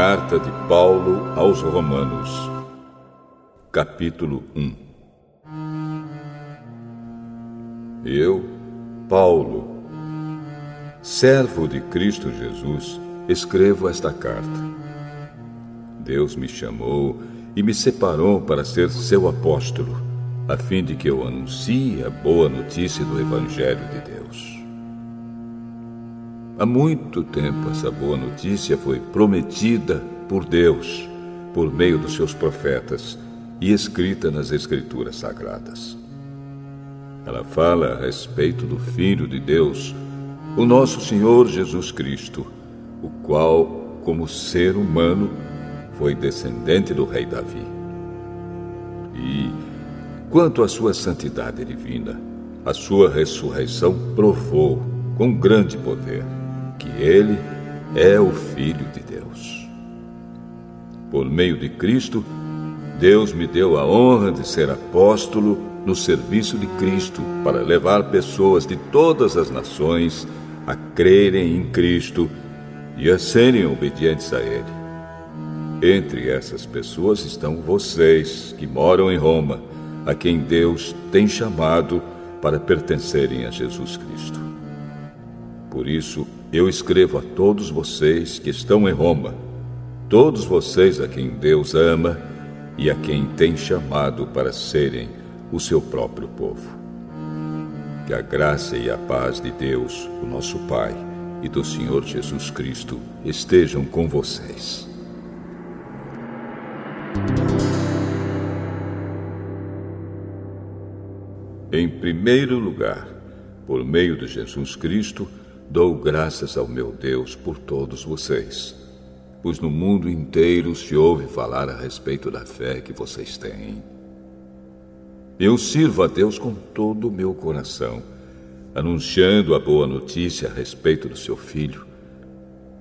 Carta de Paulo aos Romanos, capítulo 1 Eu, Paulo, servo de Cristo Jesus, escrevo esta carta. Deus me chamou e me separou para ser seu apóstolo, a fim de que eu anuncie a boa notícia do Evangelho de Deus. Há muito tempo essa boa notícia foi prometida por Deus, por meio dos seus profetas, e escrita nas Escrituras Sagradas. Ela fala a respeito do Filho de Deus, o nosso Senhor Jesus Cristo, o qual, como ser humano, foi descendente do rei Davi. E, quanto à sua santidade divina, a sua ressurreição provou, com grande poder, que ele é o Filho de Deus. Por meio de Cristo, Deus me deu a honra de ser apóstolo no serviço de Cristo para levar pessoas de todas as nações a crerem em Cristo e a serem obedientes a Ele. Entre essas pessoas estão vocês que moram em Roma, a quem Deus tem chamado para pertencerem a Jesus Cristo. Por isso, eu escrevo a todos vocês que estão em Roma, todos vocês a quem Deus ama e a quem tem chamado para serem o seu próprio povo. Que a graça e a paz de Deus, o nosso Pai, e do Senhor Jesus Cristo estejam com vocês. Em primeiro lugar, por meio de Jesus Cristo, Dou graças ao meu Deus por todos vocês, pois no mundo inteiro se ouve falar a respeito da fé que vocês têm. Eu sirvo a Deus com todo o meu coração, anunciando a boa notícia a respeito do seu filho.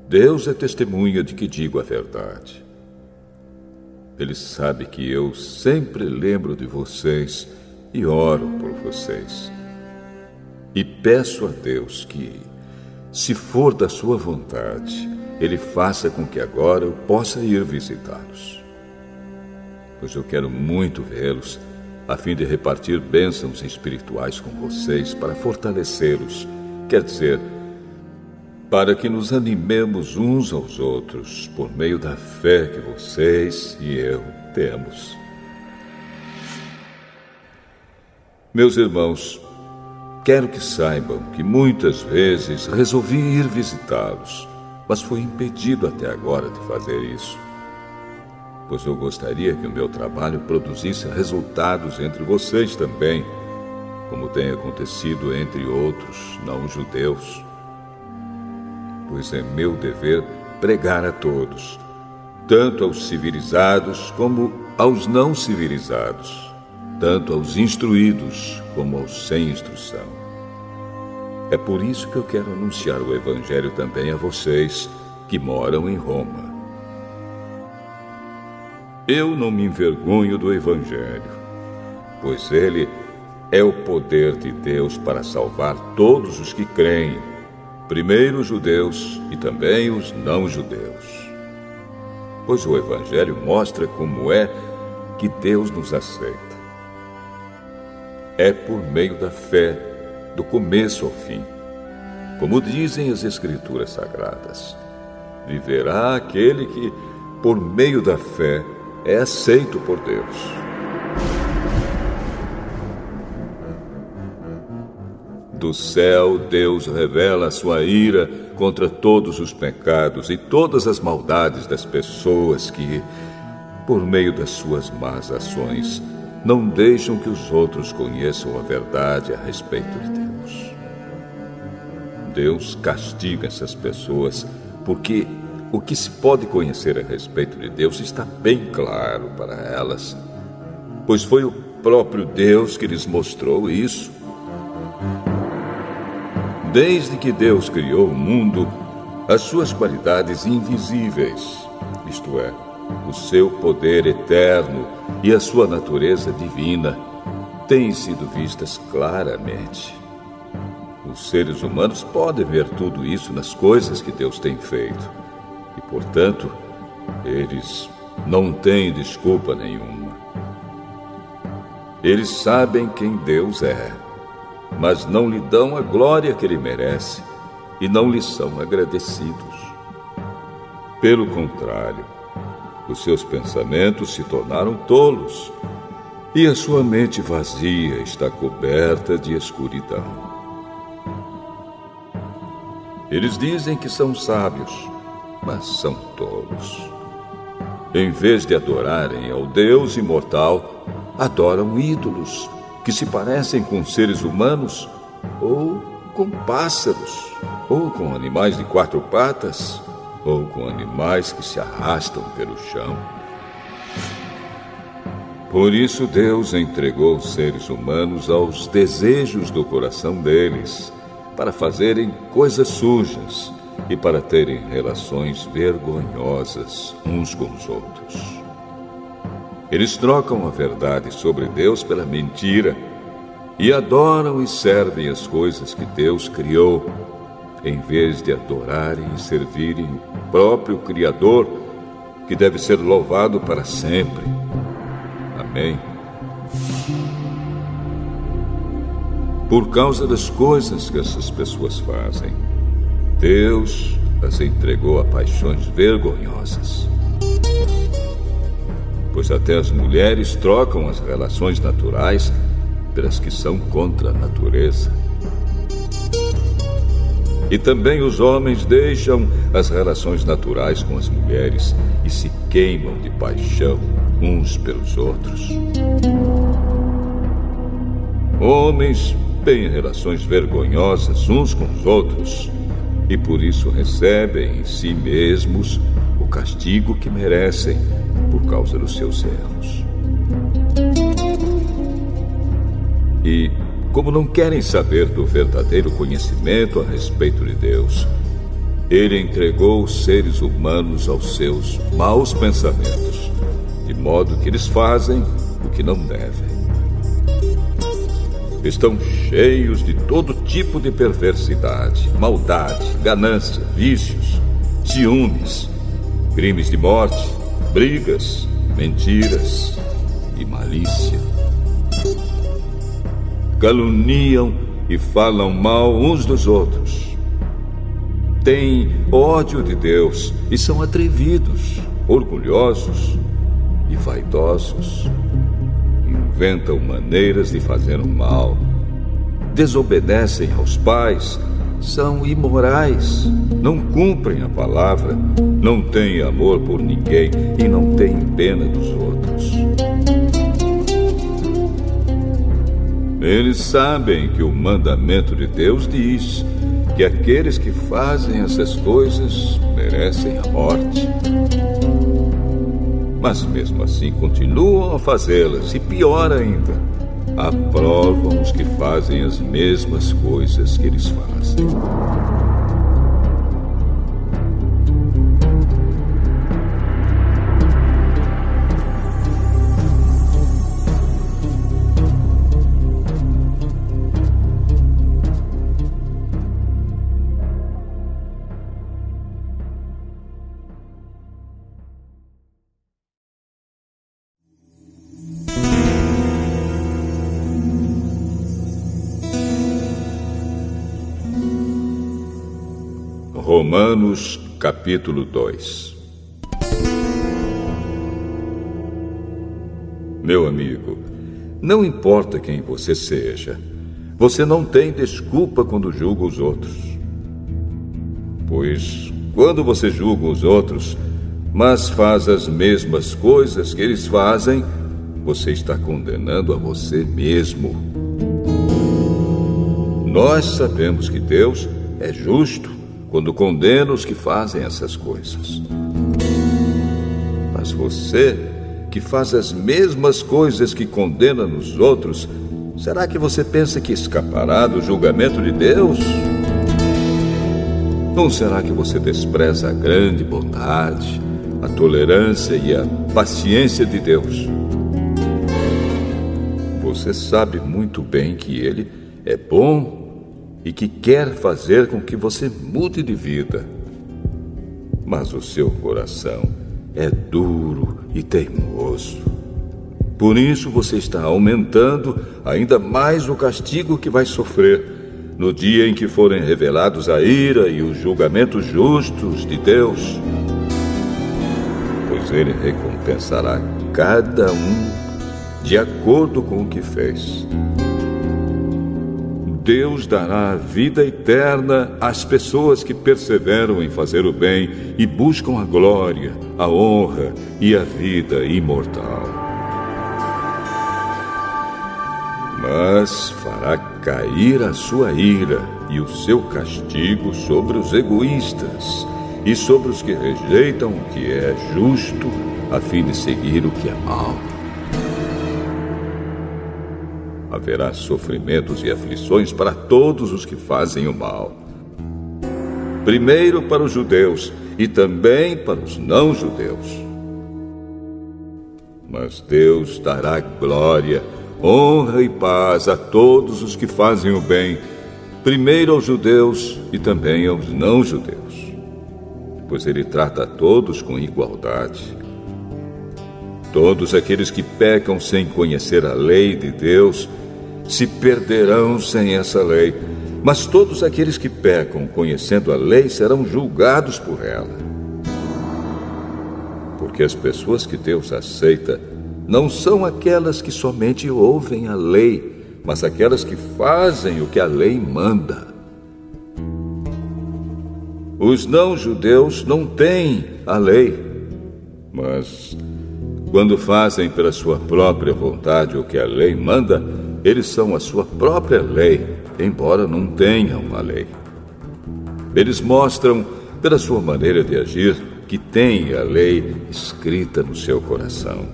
Deus é testemunha de que digo a verdade. Ele sabe que eu sempre lembro de vocês e oro por vocês. E peço a Deus que se for da sua vontade, ele faça com que agora eu possa ir visitá-los. Pois eu quero muito vê-los, a fim de repartir bênçãos espirituais com vocês para fortalecê-los. Quer dizer, para que nos animemos uns aos outros por meio da fé que vocês e eu temos. Meus irmãos, Quero que saibam que muitas vezes resolvi ir visitá-los, mas fui impedido até agora de fazer isso. Pois eu gostaria que o meu trabalho produzisse resultados entre vocês também, como tem acontecido entre outros não-judeus. Pois é meu dever pregar a todos, tanto aos civilizados como aos não civilizados tanto aos instruídos como aos sem instrução. É por isso que eu quero anunciar o Evangelho também a vocês que moram em Roma. Eu não me envergonho do Evangelho, pois ele é o poder de Deus para salvar todos os que creem, primeiro os judeus e também os não-judeus. Pois o Evangelho mostra como é que Deus nos aceita é por meio da fé, do começo ao fim. Como dizem as Escrituras Sagradas, viverá aquele que, por meio da fé, é aceito por Deus. Do céu, Deus revela a sua ira contra todos os pecados e todas as maldades das pessoas que, por meio das suas más ações, não deixam que os outros conheçam a verdade a respeito de. Deus castiga essas pessoas porque o que se pode conhecer a respeito de Deus está bem claro para elas, pois foi o próprio Deus que lhes mostrou isso. Desde que Deus criou o mundo, as suas qualidades invisíveis, isto é, o seu poder eterno e a sua natureza divina têm sido vistas claramente. Os seres humanos podem ver tudo isso nas coisas que Deus tem feito e, portanto, Eles não têm desculpa nenhuma. Eles sabem quem Deus é, mas não lhe dão a glória que ele merece e não lhe são agradecidos. Pelo contrário, os seus pensamentos se tornaram tolos e a sua mente vazia está coberta de escuridão. Eles dizem que são sábios, mas são tolos. Em vez de adorarem ao Deus imortal, adoram ídolos que se parecem com seres humanos ou com pássaros, ou com animais de quatro patas, ou com animais que se arrastam pelo chão. Por isso Deus entregou os seres humanos aos desejos do coração deles, para fazerem coisas sujas e para terem relações vergonhosas uns com os outros. Eles trocam a verdade sobre Deus pela mentira e adoram e servem as coisas que Deus criou, em vez de adorarem e servirem o próprio Criador, que deve ser louvado para sempre. Amém. Por causa das coisas que essas pessoas fazem, Deus as entregou a paixões vergonhosas. Pois até as mulheres trocam as relações naturais pelas que são contra a natureza. E também os homens deixam as relações naturais com as mulheres e se queimam de paixão uns pelos outros. Homens têm relações vergonhosas uns com os outros e por isso recebem em si mesmos o castigo que merecem por causa dos seus erros. E, como não querem saber do verdadeiro conhecimento a respeito de Deus, ele entregou os seres humanos aos seus maus pensamentos, de modo que eles fazem o que não devem estão cheios de todo tipo de perversidade, maldade, ganância, vícios, ciúmes, crimes de morte, brigas, mentiras e malícia. Caluniam e falam mal uns dos outros. Têm ódio de Deus e são atrevidos, orgulhosos e vaidosos inventam maneiras de fazer o mal, desobedecem aos pais, são imorais, não cumprem a palavra, não têm amor por ninguém e não têm pena dos outros. Eles sabem que o mandamento de Deus diz que aqueles que fazem essas coisas merecem a morte mas mesmo assim continuam a fazê-las e pior ainda, aprovam os que fazem as mesmas coisas que eles fazem. Romanos capítulo 2 Meu amigo, não importa quem você seja, você não tem desculpa quando julga os outros. Pois quando você julga os outros, mas faz as mesmas coisas que eles fazem, você está condenando a você mesmo. Nós sabemos que Deus é justo quando condena os que fazem essas coisas. Mas você, que faz as mesmas coisas que condena nos outros, será que você pensa que escapará do julgamento de Deus? Não será que você despreza a grande bondade, a tolerância e a paciência de Deus? Você sabe muito bem que Ele é bom e que quer fazer com que você mude de vida. Mas o seu coração é duro e teimoso. Por isso você está aumentando ainda mais o castigo que vai sofrer no dia em que forem revelados a ira e os julgamentos justos de Deus. Pois ele recompensará cada um de acordo com o que fez. Deus dará vida eterna às pessoas que perseveram em fazer o bem e buscam a glória, a honra e a vida imortal. Mas fará cair a sua ira e o seu castigo sobre os egoístas e sobre os que rejeitam o que é justo, a fim de seguir o que é mal. Haverá sofrimentos e aflições para todos os que fazem o mal. Primeiro para os judeus e também para os não-judeus. Mas Deus dará glória, honra e paz a todos os que fazem o bem, primeiro aos judeus e também aos não-judeus. Pois Ele trata a todos com igualdade. Todos aqueles que pecam sem conhecer a lei de Deus se perderão sem essa lei. Mas todos aqueles que pecam conhecendo a lei serão julgados por ela. Porque as pessoas que Deus aceita não são aquelas que somente ouvem a lei, mas aquelas que fazem o que a lei manda. Os não-judeus não têm a lei, mas quando fazem pela sua própria vontade o que a lei manda, eles são a sua própria lei, embora não tenham a lei. Eles mostram, pela sua maneira de agir, que têm a lei escrita no seu coração.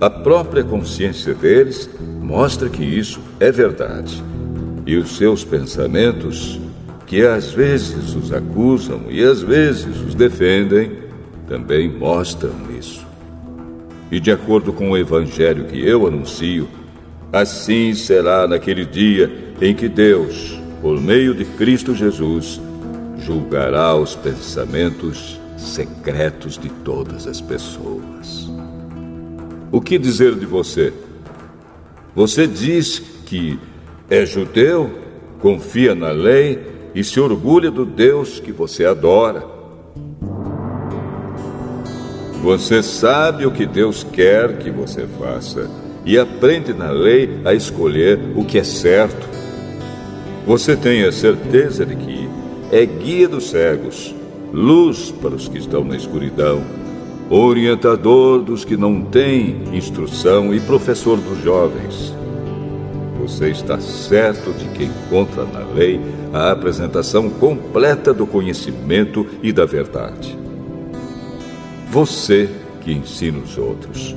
A própria consciência deles mostra que isso é verdade. E os seus pensamentos, que às vezes os acusam e às vezes os defendem, também mostram isso. E de acordo com o evangelho que eu anuncio, Assim será naquele dia em que Deus, por meio de Cristo Jesus, julgará os pensamentos secretos de todas as pessoas. O que dizer de você? Você diz que é judeu, confia na lei e se orgulha do Deus que você adora. Você sabe o que Deus quer que você faça e aprende na lei a escolher o que é certo. Você tem a certeza de que é guia dos cegos, luz para os que estão na escuridão, orientador dos que não têm instrução e professor dos jovens. Você está certo de que encontra na lei a apresentação completa do conhecimento e da verdade. Você que ensina os outros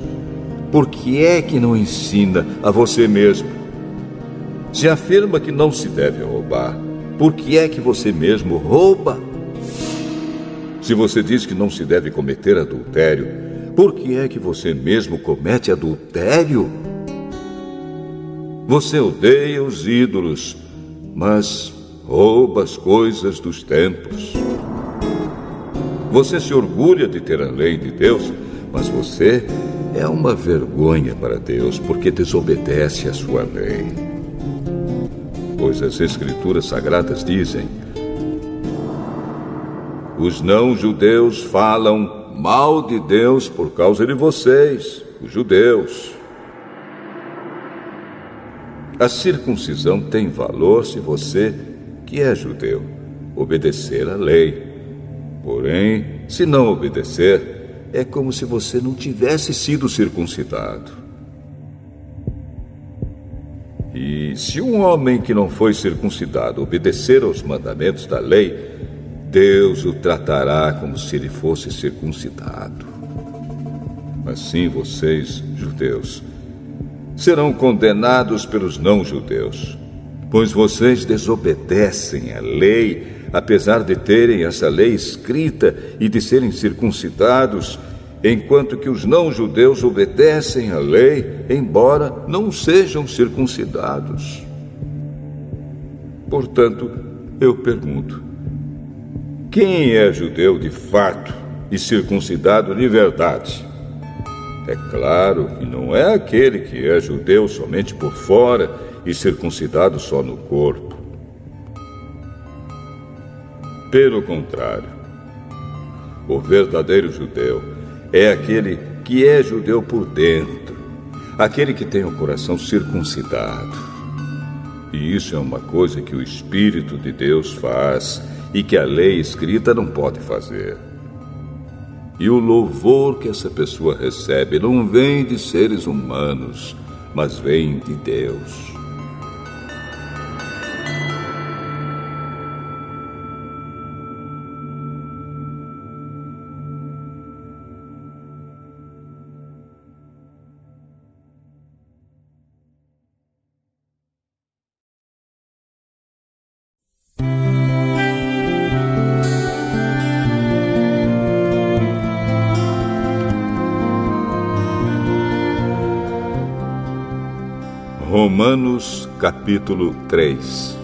por que é que não ensina a você mesmo? Se afirma que não se deve roubar, por que é que você mesmo rouba? Se você diz que não se deve cometer adultério, por que é que você mesmo comete adultério? Você odeia os ídolos, mas rouba as coisas dos tempos. Você se orgulha de ter a lei de Deus, mas você é uma vergonha para Deus porque desobedece à sua lei. Pois as Escrituras Sagradas dizem: os não-judeus falam mal de Deus por causa de vocês, os judeus. A circuncisão tem valor se você, que é judeu, obedecer à lei. Porém, se não obedecer, é como se você não tivesse sido circuncidado. E se um homem que não foi circuncidado obedecer aos mandamentos da lei, Deus o tratará como se ele fosse circuncidado. Assim vocês, judeus, serão condenados pelos não-judeus, pois vocês desobedecem à lei apesar de terem essa lei escrita e de serem circuncidados, enquanto que os não-judeus obedecem à lei, embora não sejam circuncidados. Portanto, eu pergunto: quem é judeu de fato e circuncidado de verdade. É claro que não é aquele que é judeu somente por fora e circuncidado só no corpo. Pelo contrário, o verdadeiro judeu é aquele que é judeu por dentro, aquele que tem o coração circuncidado. E isso é uma coisa que o Espírito de Deus faz e que a lei escrita não pode fazer. E o louvor que essa pessoa recebe não vem de seres humanos, mas vem de Deus. Capítulo 3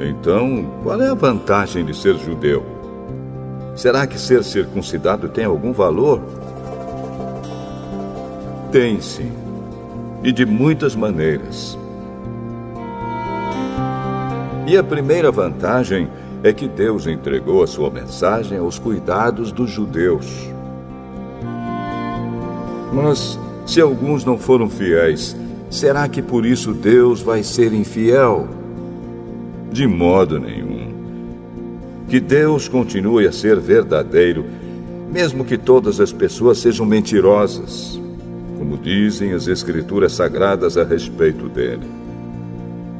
Então, qual é a vantagem de ser judeu? Será que ser circuncidado tem algum valor? Tem sim, e de muitas maneiras. E a primeira vantagem é que Deus entregou a sua mensagem aos cuidados dos judeus. Mas se alguns não foram fiéis, será que por isso Deus vai ser infiel? De modo nenhum. Que Deus continue a ser verdadeiro, mesmo que todas as pessoas sejam mentirosas, como dizem as Escrituras sagradas a respeito dele.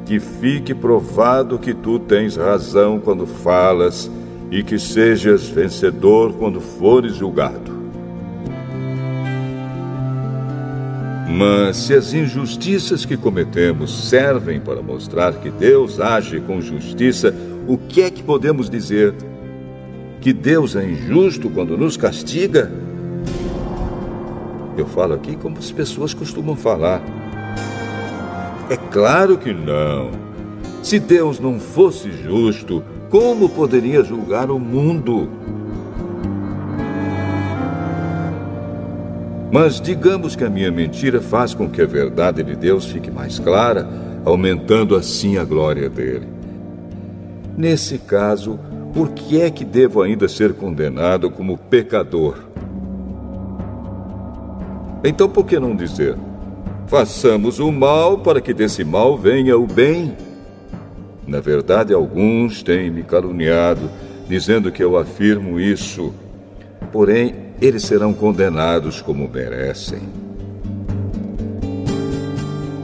Que fique provado que tu tens razão quando falas e que sejas vencedor quando fores julgado. Mas se as injustiças que cometemos servem para mostrar que Deus age com justiça, o que é que podemos dizer? Que Deus é injusto quando nos castiga? Eu falo aqui como as pessoas costumam falar. É claro que não. Se Deus não fosse justo, como poderia julgar o mundo? Mas digamos que a minha mentira faz com que a verdade de Deus fique mais clara, aumentando assim a glória dele. Nesse caso, por que é que devo ainda ser condenado como pecador? Então por que não dizer: façamos o mal para que desse mal venha o bem? Na verdade, alguns têm me caluniado, dizendo que eu afirmo isso. Porém, eles serão condenados como merecem.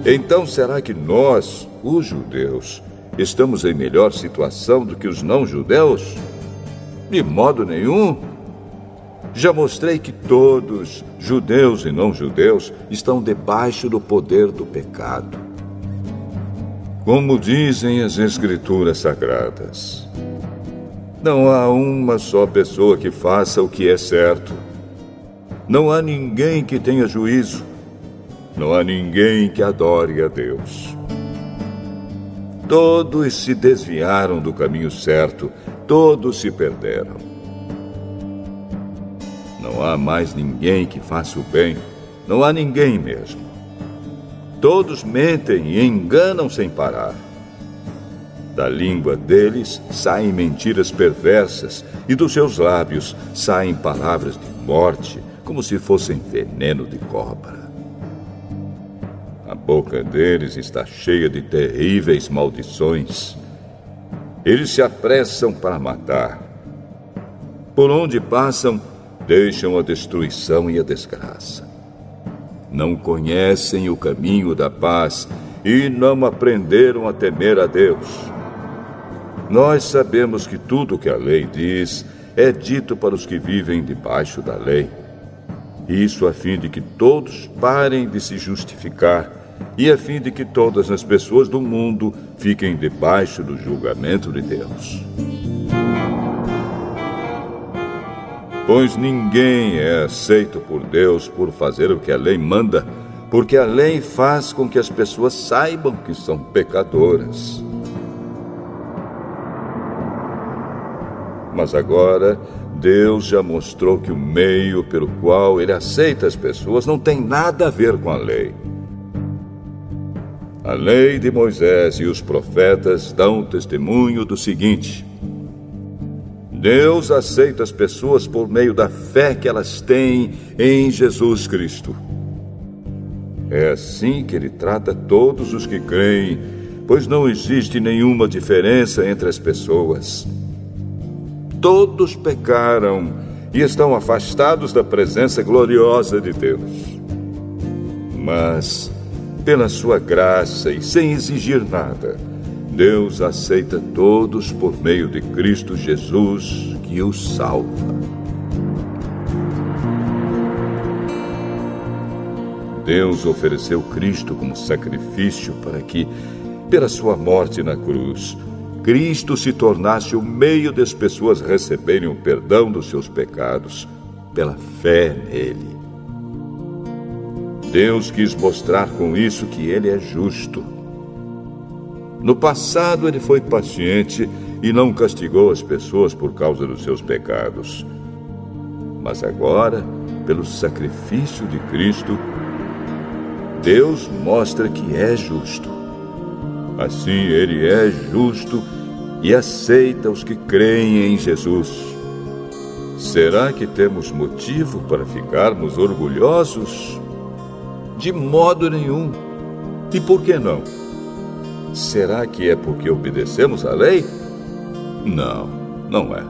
Então, será que nós, os judeus, estamos em melhor situação do que os não-judeus? De modo nenhum. Já mostrei que todos, judeus e não-judeus, estão debaixo do poder do pecado. Como dizem as Escrituras Sagradas, não há uma só pessoa que faça o que é certo. Não há ninguém que tenha juízo. Não há ninguém que adore a Deus. Todos se desviaram do caminho certo, todos se perderam. Não há mais ninguém que faça o bem, não há ninguém mesmo. Todos mentem e enganam sem parar. Da língua deles saem mentiras perversas, e dos seus lábios saem palavras de morte, como se fossem veneno de cobra. A boca deles está cheia de terríveis maldições. Eles se apressam para matar. Por onde passam, deixam a destruição e a desgraça. Não conhecem o caminho da paz e não aprenderam a temer a Deus. Nós sabemos que tudo o que a lei diz é dito para os que vivem debaixo da lei. Isso a fim de que todos parem de se justificar e a fim de que todas as pessoas do mundo fiquem debaixo do julgamento de Deus. Pois ninguém é aceito por Deus por fazer o que a lei manda, porque a lei faz com que as pessoas saibam que são pecadoras. Mas agora, Deus já mostrou que o meio pelo qual ele aceita as pessoas não tem nada a ver com a lei. A lei de Moisés e os profetas dão testemunho do seguinte: Deus aceita as pessoas por meio da fé que elas têm em Jesus Cristo. É assim que ele trata todos os que creem, pois não existe nenhuma diferença entre as pessoas. Todos pecaram e estão afastados da presença gloriosa de Deus. Mas, pela sua graça e sem exigir nada, Deus aceita todos por meio de Cristo Jesus que os salva. Deus ofereceu Cristo como sacrifício para que, pela sua morte na cruz, Cristo se tornasse o meio das pessoas receberem o perdão dos seus pecados pela fé nele. Deus quis mostrar com isso que ele é justo no passado, ele foi paciente e não castigou as pessoas por causa dos seus pecados. Mas agora, pelo sacrifício de Cristo, Deus mostra que é justo. Assim, ele é justo e aceita os que creem em Jesus. Será que temos motivo para ficarmos orgulhosos? De modo nenhum. E por que não? Será que é porque obedecemos à lei? Não, não é.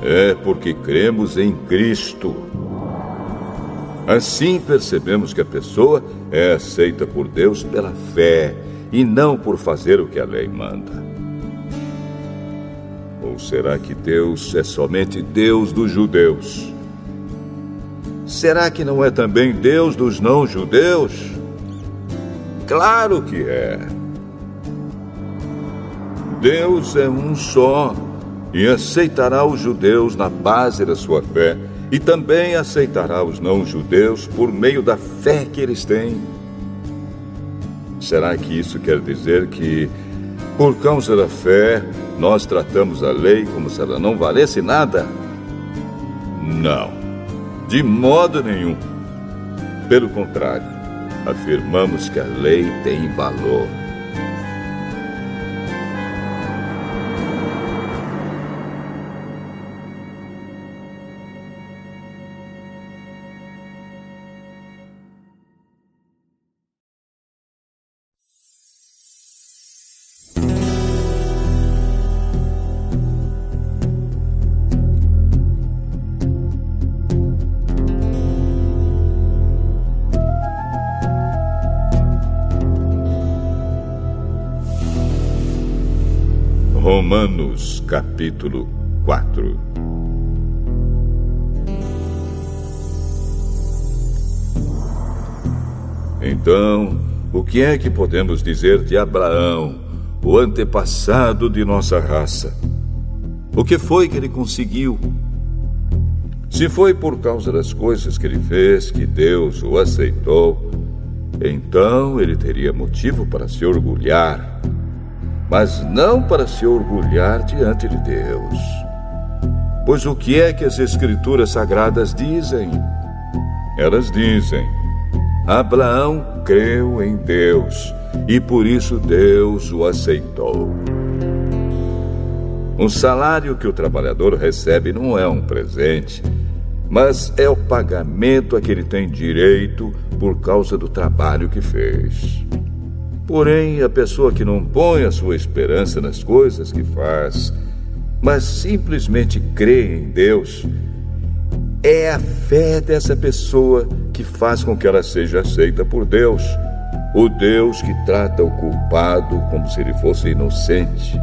É porque cremos em Cristo. Assim percebemos que a pessoa é aceita por Deus pela fé e não por fazer o que a lei manda. Ou será que Deus é somente Deus dos judeus? Será que não é também Deus dos não-judeus? Claro que é. Deus é um só e aceitará os judeus na base da sua fé e também aceitará os não-judeus por meio da fé que eles têm. Será que isso quer dizer que, por causa da fé, nós tratamos a lei como se ela não valesse nada? Não, de modo nenhum. Pelo contrário, afirmamos que a lei tem valor. Capítulo 4 Então, o que é que podemos dizer de Abraão, o antepassado de nossa raça? O que foi que ele conseguiu? Se foi por causa das coisas que ele fez que Deus o aceitou, então ele teria motivo para se orgulhar mas não para se orgulhar diante de Deus. Pois o que é que as Escrituras Sagradas dizem? Elas dizem: Abraão creu em Deus e por isso Deus o aceitou. O salário que o trabalhador recebe não é um presente, mas é o pagamento a que ele tem direito por causa do trabalho que fez. Porém, a pessoa que não põe a sua esperança nas coisas que faz, mas simplesmente crê em Deus, é a fé dessa pessoa que faz com que ela seja aceita por Deus, o Deus que trata o culpado como se ele fosse inocente.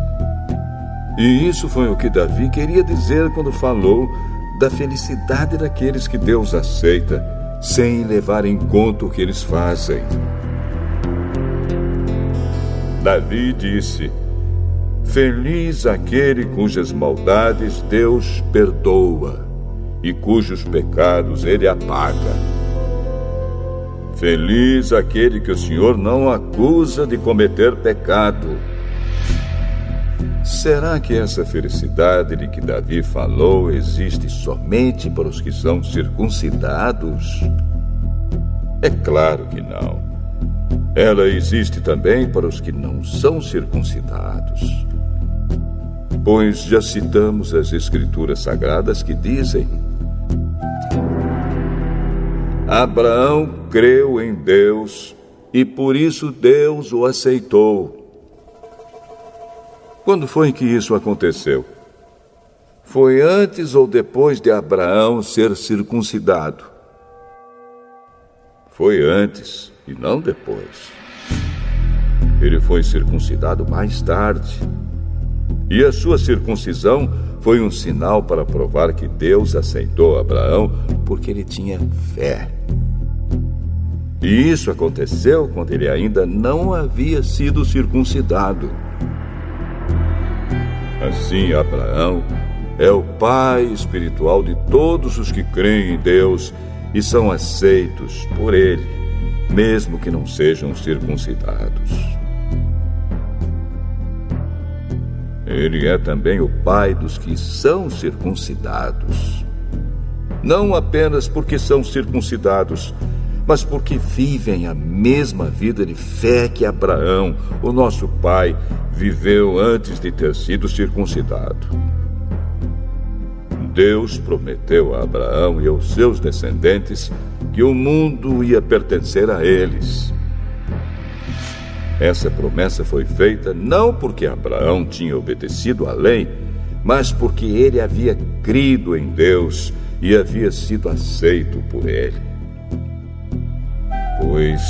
E isso foi o que Davi queria dizer quando falou da felicidade daqueles que Deus aceita, sem levar em conta o que eles fazem. Davi disse: Feliz aquele cujas maldades Deus perdoa e cujos pecados ele apaga. Feliz aquele que o Senhor não acusa de cometer pecado. Será que essa felicidade de que Davi falou existe somente para os que são circuncidados? É claro que não. Ela existe também para os que não são circuncidados. Pois já citamos as Escrituras Sagradas que dizem: Abraão creu em Deus e por isso Deus o aceitou. Quando foi que isso aconteceu? Foi antes ou depois de Abraão ser circuncidado? Foi antes e não depois. Ele foi circuncidado mais tarde. E a sua circuncisão foi um sinal para provar que Deus aceitou Abraão porque ele tinha fé. E isso aconteceu quando ele ainda não havia sido circuncidado. Assim, Abraão é o pai espiritual de todos os que creem em Deus e são aceitos por ele, mesmo que não sejam circuncidados. Ele é também o pai dos que são circuncidados. Não apenas porque são circuncidados, mas porque vivem a mesma vida de fé que Abraão, o nosso pai, viveu antes de ter sido circuncidado. Deus prometeu a Abraão e aos seus descendentes que o mundo ia pertencer a eles. Essa promessa foi feita não porque Abraão tinha obedecido à lei, mas porque ele havia crido em Deus e havia sido aceito por ele. Pois,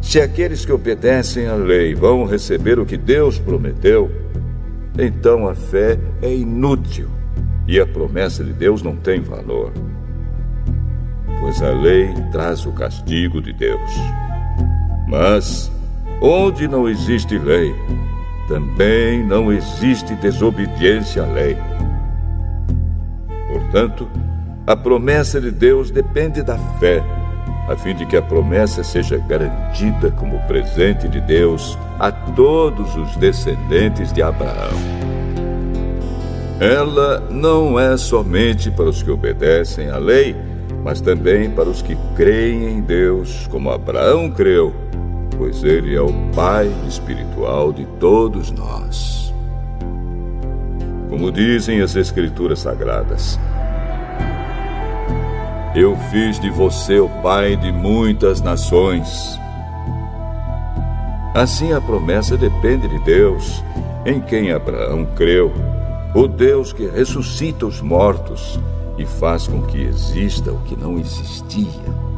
se aqueles que obedecem à lei vão receber o que Deus prometeu, então a fé é inútil e a promessa de Deus não tem valor. Pois a lei traz o castigo de Deus. Mas, onde não existe lei, também não existe desobediência à lei. Portanto, a promessa de Deus depende da fé, a fim de que a promessa seja garantida como presente de Deus a todos os descendentes de Abraão. Ela não é somente para os que obedecem à lei, mas também para os que creem em Deus, como Abraão creu, pois ele é o Pai espiritual de todos nós. Como dizem as Escrituras Sagradas, eu fiz de você o pai de muitas nações. Assim a promessa depende de Deus, em quem Abraão creu o Deus que ressuscita os mortos e faz com que exista o que não existia.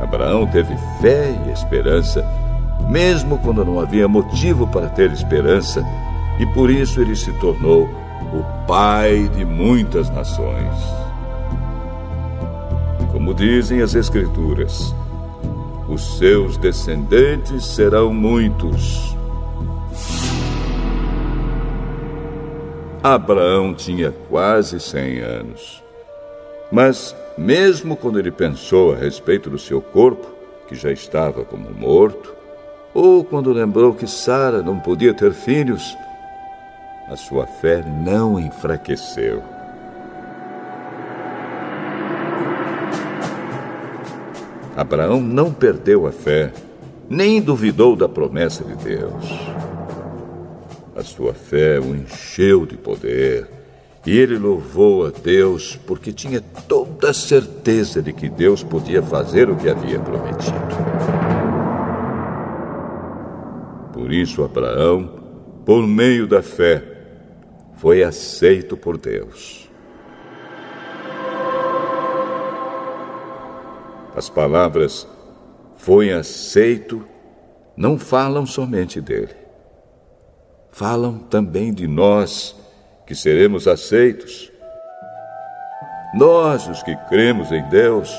Abraão teve fé e esperança, mesmo quando não havia motivo para ter esperança, e por isso ele se tornou o pai de muitas nações. Como dizem as Escrituras, os seus descendentes serão muitos Abraão tinha quase cem anos. Mas, mesmo quando ele pensou a respeito do seu corpo, que já estava como morto, ou quando lembrou que Sara não podia ter filhos, a sua fé não enfraqueceu. Abraão não perdeu a fé, nem duvidou da promessa de Deus. A sua fé o encheu de poder e ele louvou a Deus porque tinha toda a certeza de que Deus podia fazer o que havia prometido. Por isso, Abraão, por meio da fé, foi aceito por Deus. As palavras foi aceito não falam somente dele falam também de nós, que seremos aceitos. Nós, os que cremos em Deus,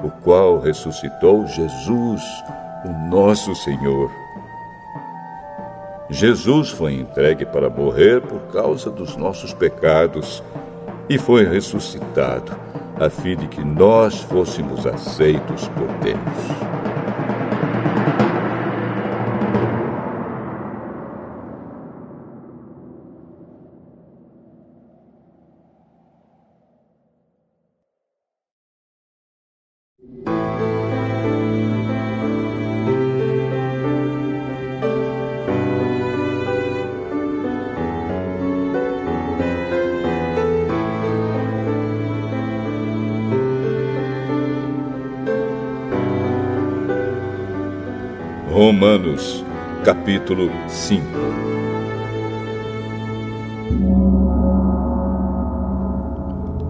o qual ressuscitou Jesus, o nosso Senhor. Jesus foi entregue para morrer por causa dos nossos pecados e foi ressuscitado, a fim de que nós fôssemos aceitos por Deus. Capítulo 5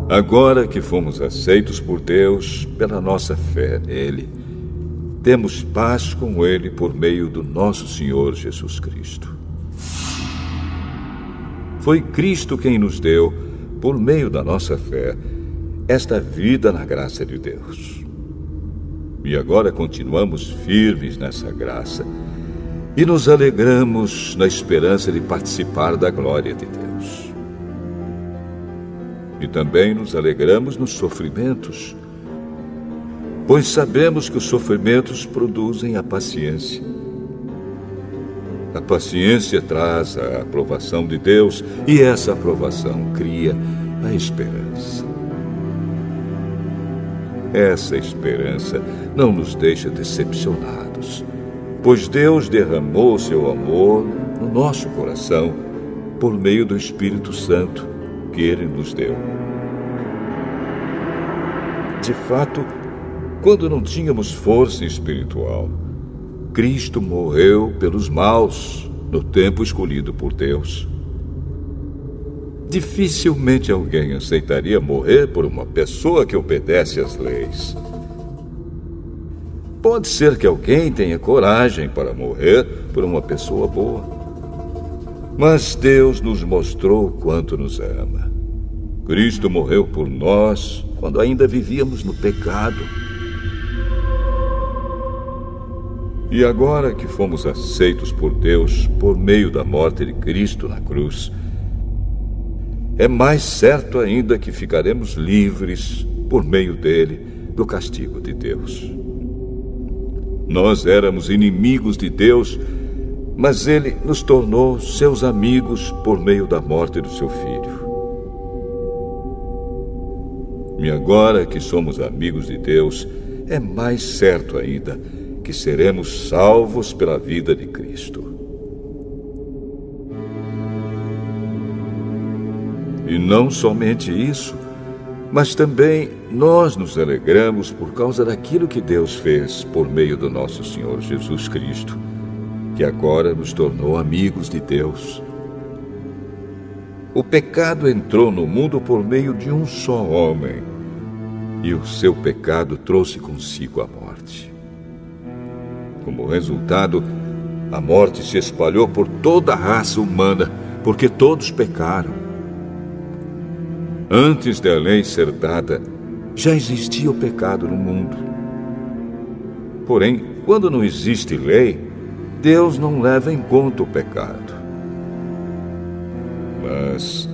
Agora que fomos aceitos por Deus pela nossa fé nele, temos paz com Ele por meio do nosso Senhor Jesus Cristo. Foi Cristo quem nos deu, por meio da nossa fé, esta vida na graça de Deus. E agora continuamos firmes nessa graça e nos alegramos na esperança de participar da glória de Deus. E também nos alegramos nos sofrimentos, pois sabemos que os sofrimentos produzem a paciência. A paciência traz a aprovação de Deus e essa aprovação cria a esperança. Essa esperança não nos deixa decepcionados pois Deus derramou seu amor no nosso coração por meio do Espírito Santo que ele nos deu. De fato, quando não tínhamos força espiritual, Cristo morreu pelos maus no tempo escolhido por Deus. Dificilmente alguém aceitaria morrer por uma pessoa que obedece às leis. Pode ser que alguém tenha coragem para morrer por uma pessoa boa. Mas Deus nos mostrou quanto nos ama. Cristo morreu por nós quando ainda vivíamos no pecado. E agora que fomos aceitos por Deus por meio da morte de Cristo na cruz, é mais certo ainda que ficaremos livres por meio dele do castigo de Deus. Nós éramos inimigos de Deus, mas Ele nos tornou seus amigos por meio da morte do seu filho. E agora que somos amigos de Deus, é mais certo ainda que seremos salvos pela vida de Cristo. E não somente isso, mas também nós nos alegramos por causa daquilo que Deus fez por meio do nosso Senhor Jesus Cristo, que agora nos tornou amigos de Deus. O pecado entrou no mundo por meio de um só homem, e o seu pecado trouxe consigo a morte. Como resultado, a morte se espalhou por toda a raça humana, porque todos pecaram. Antes da lei ser dada, já existia o pecado no mundo. Porém, quando não existe lei, Deus não leva em conta o pecado. Mas,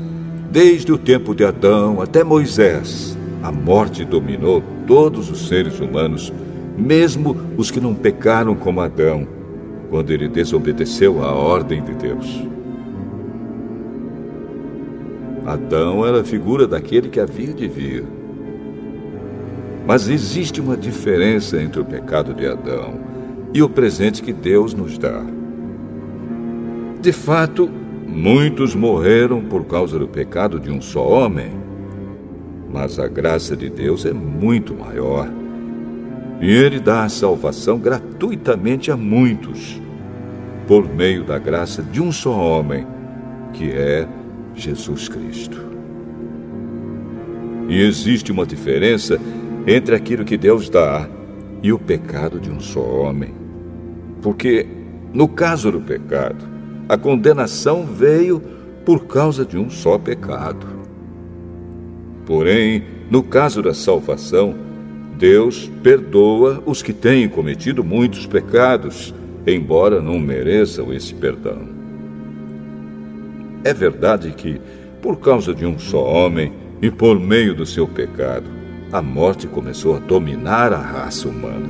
desde o tempo de Adão até Moisés, a morte dominou todos os seres humanos, mesmo os que não pecaram como Adão, quando ele desobedeceu à ordem de Deus. Adão era a figura daquele que havia de vir. Mas existe uma diferença entre o pecado de Adão e o presente que Deus nos dá. De fato, muitos morreram por causa do pecado de um só homem. Mas a graça de Deus é muito maior. E Ele dá a salvação gratuitamente a muitos, por meio da graça de um só homem, que é Jesus Cristo. E existe uma diferença entre aquilo que Deus dá e o pecado de um só homem. Porque, no caso do pecado, a condenação veio por causa de um só pecado. Porém, no caso da salvação, Deus perdoa os que têm cometido muitos pecados, embora não mereçam esse perdão. É verdade que, por causa de um só homem e por meio do seu pecado, a morte começou a dominar a raça humana.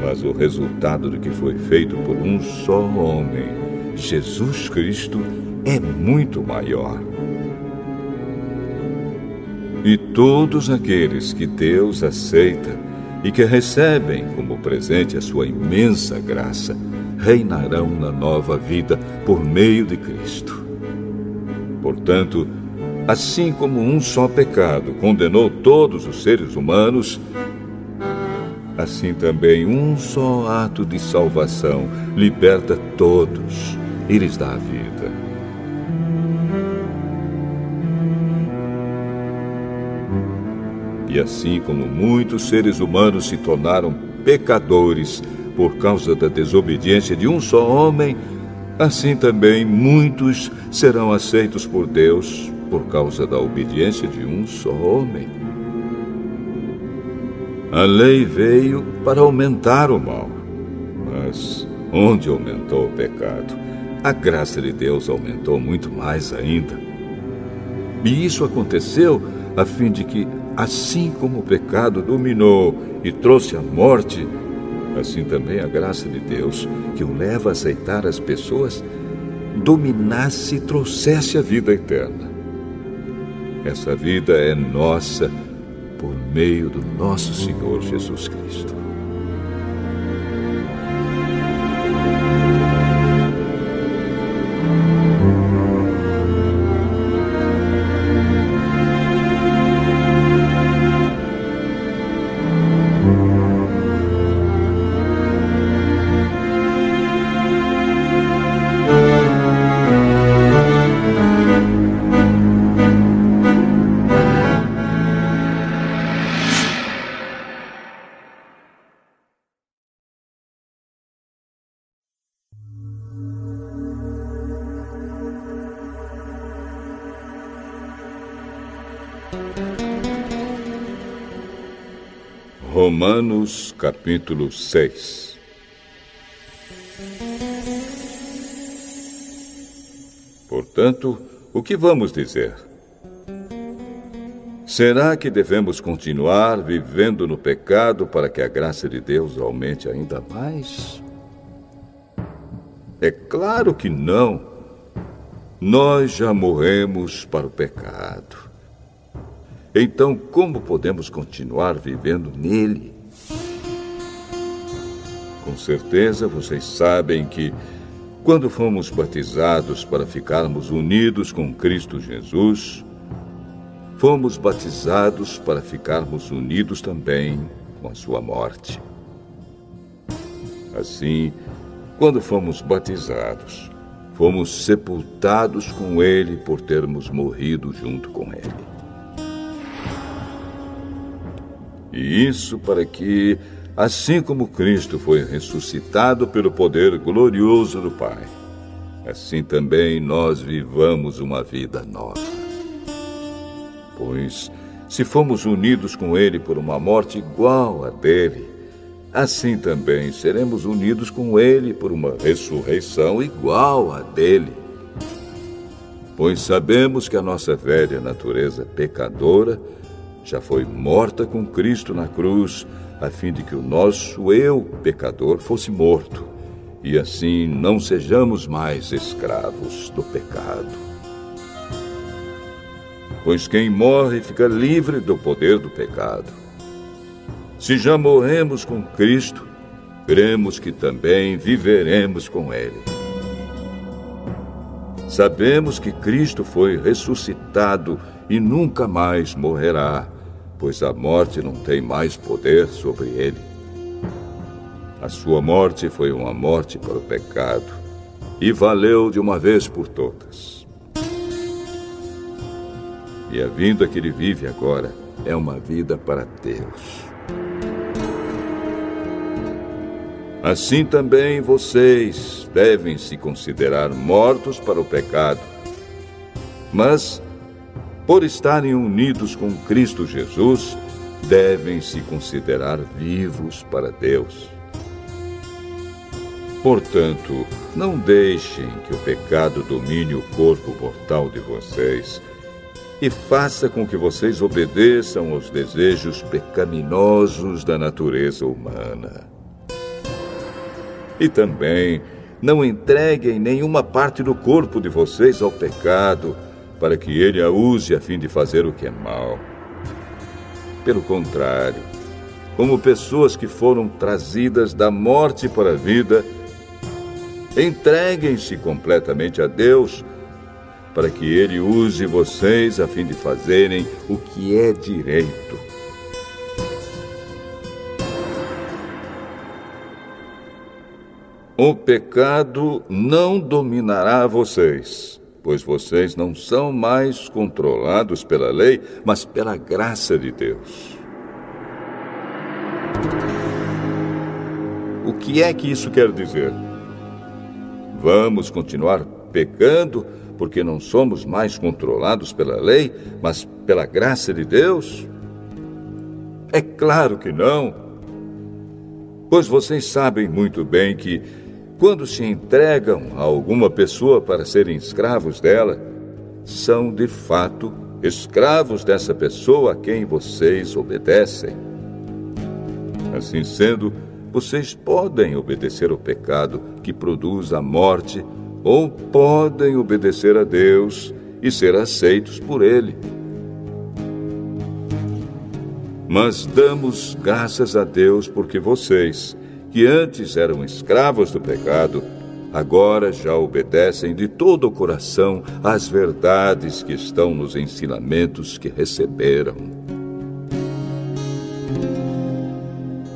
Mas o resultado do que foi feito por um só homem, Jesus Cristo, é muito maior. E todos aqueles que Deus aceita e que recebem como presente a sua imensa graça, reinarão na nova vida por meio de Cristo. Portanto, assim como um só pecado condenou todos os seres humanos, assim também um só ato de salvação liberta todos e lhes dá a vida. E assim como muitos seres humanos se tornaram pecadores por causa da desobediência de um só homem, assim também muitos serão aceitos por Deus por causa da obediência de um só homem. A lei veio para aumentar o mal, mas onde aumentou o pecado, a graça de Deus aumentou muito mais ainda. E isso aconteceu a fim de que, assim como o pecado dominou e trouxe a morte, assim também a graça de Deus, que o leva a aceitar as pessoas, dominasse e trouxesse a vida eterna. Essa vida é nossa por meio do nosso Senhor Jesus Cristo. Romanos capítulo 6 Portanto, o que vamos dizer? Será que devemos continuar vivendo no pecado para que a graça de Deus aumente ainda mais? É claro que não. Nós já morremos para o pecado. Então, como podemos continuar vivendo nele? Com certeza vocês sabem que, quando fomos batizados para ficarmos unidos com Cristo Jesus, fomos batizados para ficarmos unidos também com a sua morte. Assim, quando fomos batizados, fomos sepultados com Ele por termos morrido junto com Ele. E isso para que, assim como Cristo foi ressuscitado pelo poder glorioso do Pai, assim também nós vivamos uma vida nova. Pois, se fomos unidos com Ele por uma morte igual à dele, assim também seremos unidos com Ele por uma ressurreição igual à dele. Pois sabemos que a nossa velha natureza pecadora já foi morta com Cristo na cruz, a fim de que o nosso eu pecador fosse morto, e assim não sejamos mais escravos do pecado. Pois quem morre fica livre do poder do pecado. Se já morremos com Cristo, cremos que também viveremos com Ele. Sabemos que Cristo foi ressuscitado e nunca mais morrerá pois a morte não tem mais poder sobre ele. A sua morte foi uma morte para o pecado e valeu de uma vez por todas. E a vida que ele vive agora é uma vida para Deus. Assim também vocês devem se considerar mortos para o pecado, mas por estarem unidos com Cristo Jesus, devem se considerar vivos para Deus. Portanto, não deixem que o pecado domine o corpo mortal de vocês e faça com que vocês obedeçam aos desejos pecaminosos da natureza humana. E também não entreguem nenhuma parte do corpo de vocês ao pecado para que ele a use a fim de fazer o que é mal. Pelo contrário, como pessoas que foram trazidas da morte para a vida, entreguem-se completamente a Deus, para que Ele use vocês a fim de fazerem o que é direito. O pecado não dominará vocês, pois vocês não são mais controlados pela lei, mas pela graça de Deus. O que é que isso quer dizer? Vamos continuar pecando porque não somos mais controlados pela lei, mas pela graça de Deus? É claro que não. Pois vocês sabem muito bem que, quando se entregam a alguma pessoa para serem escravos dela, são de fato escravos dessa pessoa a quem vocês obedecem. Assim sendo, vocês podem obedecer ao pecado que produz a morte, ou podem obedecer a Deus e ser aceitos por Ele. Mas damos graças a Deus porque vocês, que antes eram escravos do pecado, agora já obedecem de todo o coração às verdades que estão nos ensinamentos que receberam.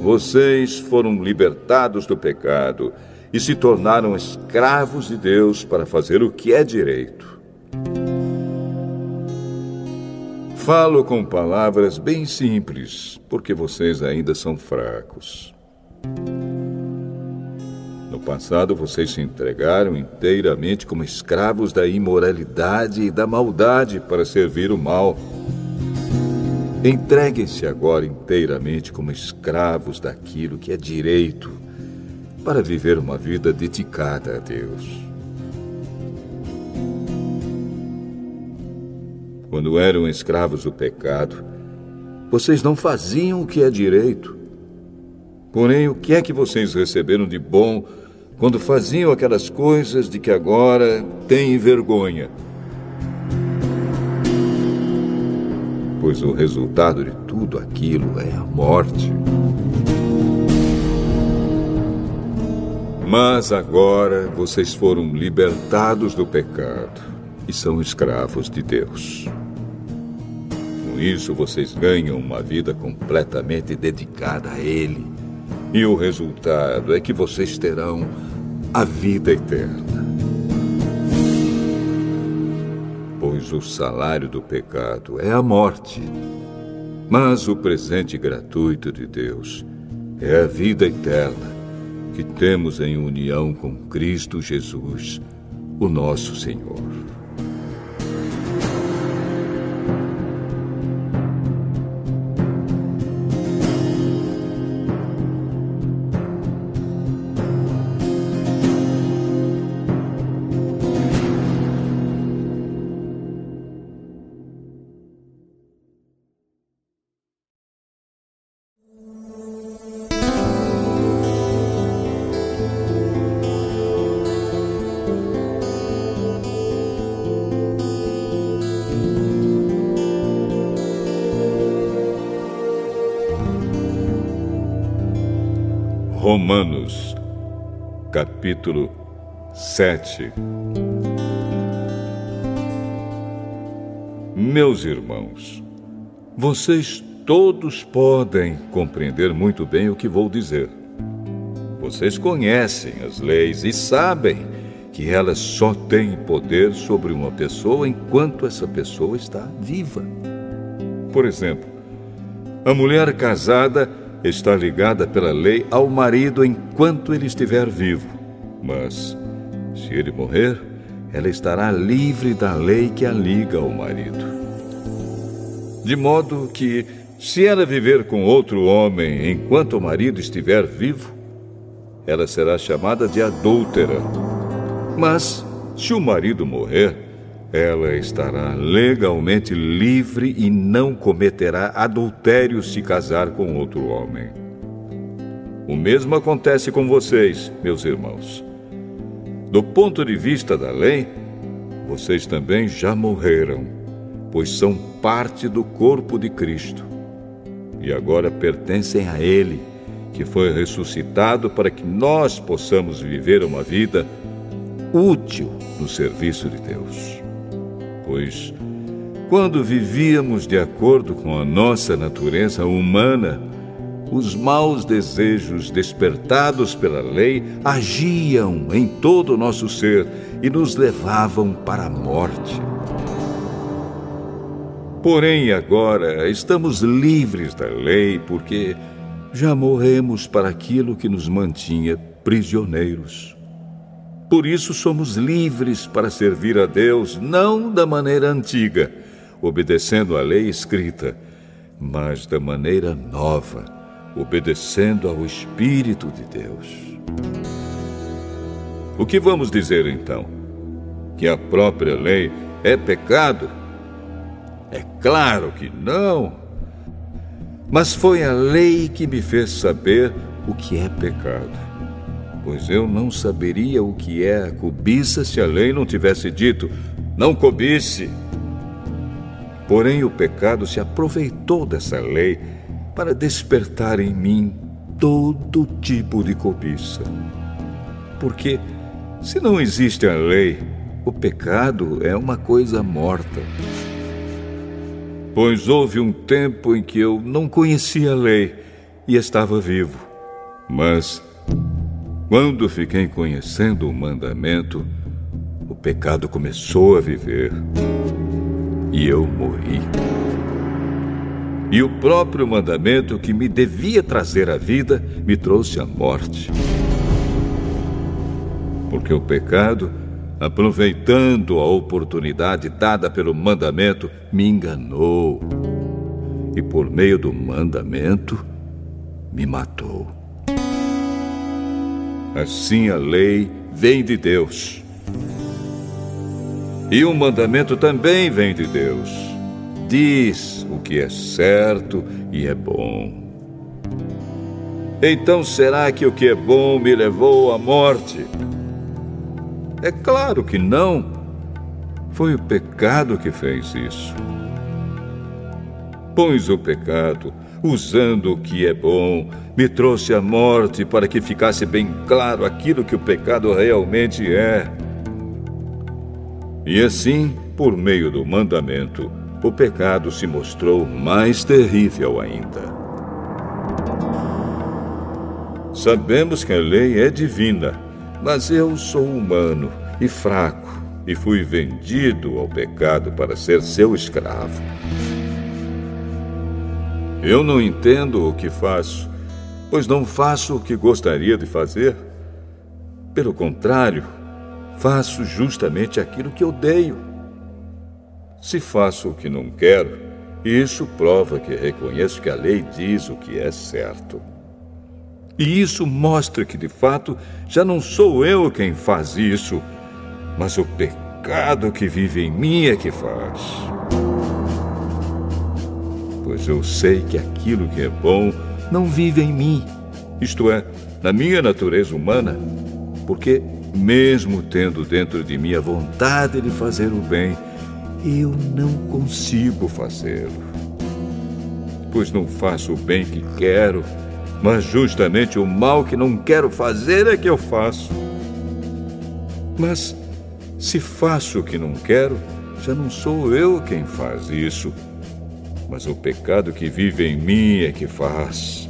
Vocês foram libertados do pecado e se tornaram escravos de Deus para fazer o que é direito. Falo com palavras bem simples, porque vocês ainda são fracos. No passado, vocês se entregaram inteiramente como escravos da imoralidade e da maldade para servir o mal. Entreguem-se agora inteiramente como escravos daquilo que é direito, para viver uma vida dedicada a Deus. Quando eram escravos do pecado, vocês não faziam o que é direito. Porém, o que é que vocês receberam de bom quando faziam aquelas coisas de que agora têm vergonha? pois o resultado de tudo aquilo é a morte. Mas agora vocês foram libertados do pecado e são escravos de Deus. Com isso, vocês ganham uma vida completamente dedicada a Ele. E o resultado é que vocês terão a vida eterna. pois o salário do pecado é a morte. Mas o presente gratuito de Deus é a vida eterna que temos em união com Cristo Jesus, o nosso Senhor. Romanos, capítulo 7. Meus irmãos, vocês todos podem compreender muito bem o que vou dizer. Vocês conhecem as leis e sabem que elas só têm poder sobre uma pessoa enquanto essa pessoa está viva. Por exemplo, a mulher casada está ligada pela lei ao marido enquanto ele estiver vivo. Mas, se ele morrer, ela estará livre da lei que a liga ao marido. De modo que, se ela viver com outro homem enquanto o marido estiver vivo, ela será chamada de adúltera. Mas, se o marido morrer, ela estará legalmente livre e não cometerá adultério se casar com outro homem. O mesmo acontece com vocês, meus irmãos. Do ponto de vista da lei, vocês também já morreram, pois são parte do corpo de Cristo. E agora pertencem a Ele, que foi ressuscitado para que nós possamos viver uma vida útil no serviço de Deus pois quando vivíamos de acordo com a nossa natureza humana, os maus desejos despertados pela lei agiam em todo o nosso ser e nos levavam para a morte. Porém, agora estamos livres da lei porque já morremos para aquilo que nos mantinha prisioneiros. Por isso somos livres para servir a Deus, não da maneira antiga, obedecendo à lei escrita, mas da maneira nova, obedecendo ao Espírito de Deus. O que vamos dizer então? Que a própria lei é pecado? É claro que não. Mas foi a lei que me fez saber o que é pecado pois eu não saberia o que é a cobiça se a lei não tivesse dito: não cobice. Porém, o pecado se aproveitou dessa lei para despertar em mim todo tipo de cobiça. Porque, se não existe a lei, o pecado é uma coisa morta. Pois houve um tempo em que eu não conhecia a lei e estava vivo. Mas quando fiquei conhecendo o mandamento, o pecado começou a viver e eu morri. E o próprio mandamento que me devia trazer a vida me trouxe a morte. Porque o pecado, aproveitando a oportunidade dada pelo mandamento, me enganou. E por meio do mandamento, me matou. Assim a lei vem de Deus. E o mandamento também vem de Deus. Diz o que é certo e é bom. Então será que o que é bom me levou à morte? É claro que não. Foi o pecado que fez isso. Pois o pecado usando o que é bom, me trouxe a morte para que ficasse bem claro aquilo que o pecado realmente é. E assim, por meio do mandamento, o pecado se mostrou mais terrível ainda. Sabemos que a lei é divina, mas eu sou humano e fraco e fui vendido ao pecado para ser seu escravo. Eu não entendo o que faço, pois não faço o que gostaria de fazer. Pelo contrário, faço justamente aquilo que odeio. Se faço o que não quero, isso prova que reconheço que a lei diz o que é certo. E isso mostra que, de fato, já não sou eu quem faz isso, mas o pecado que vive em mim é que faz pois eu sei que aquilo que é bom não vive em mim, isto é, na minha natureza humana, porque, mesmo tendo dentro de mim a vontade de fazer o bem, eu não consigo fazê-lo. Pois não faço o bem que quero, mas justamente o mal que não quero fazer é que eu faço. Mas, se faço o que não quero, já não sou eu quem faz isso, mas o pecado que vive em mim é que faz.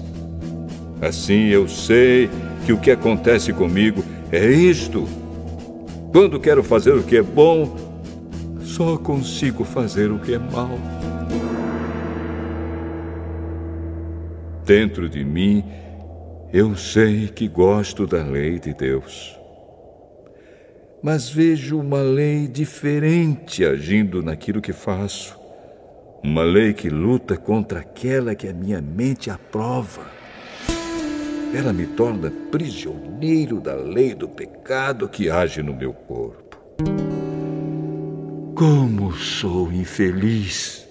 Assim eu sei que o que acontece comigo é isto. Quando quero fazer o que é bom, só consigo fazer o que é mal. Dentro de mim, eu sei que gosto da lei de Deus. Mas vejo uma lei diferente agindo naquilo que faço. Uma lei que luta contra aquela que a minha mente aprova. Ela me torna prisioneiro da lei do pecado que age no meu corpo. Como sou infeliz!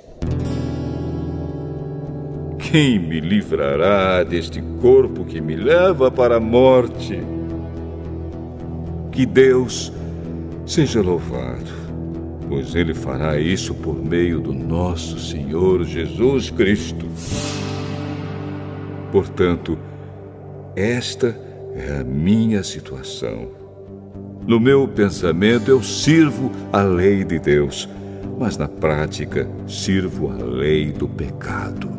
Quem me livrará deste corpo que me leva para a morte? Que Deus seja louvado pois Ele fará isso por meio do nosso Senhor Jesus Cristo. Portanto, esta é a minha situação. No meu pensamento, eu sirvo a lei de Deus, mas na prática, sirvo a lei do pecado.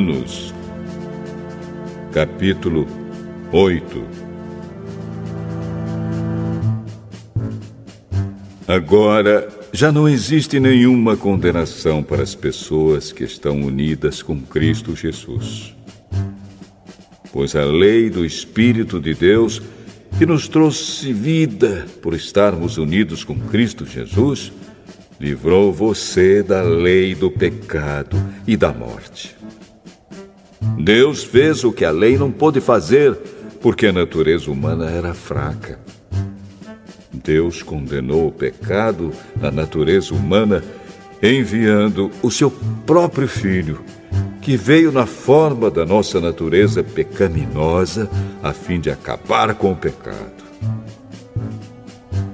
Romanos, capítulo 8. Agora, já não existe nenhuma condenação para as pessoas que estão unidas com Cristo Jesus. Pois a lei do Espírito de Deus, que nos trouxe vida por estarmos unidos com Cristo Jesus, livrou você da lei do pecado e da morte. Deus fez o que a lei não pôde fazer, porque a natureza humana era fraca. Deus condenou o pecado na natureza humana, enviando o seu próprio Filho, que veio na forma da nossa natureza pecaminosa, a fim de acabar com o pecado.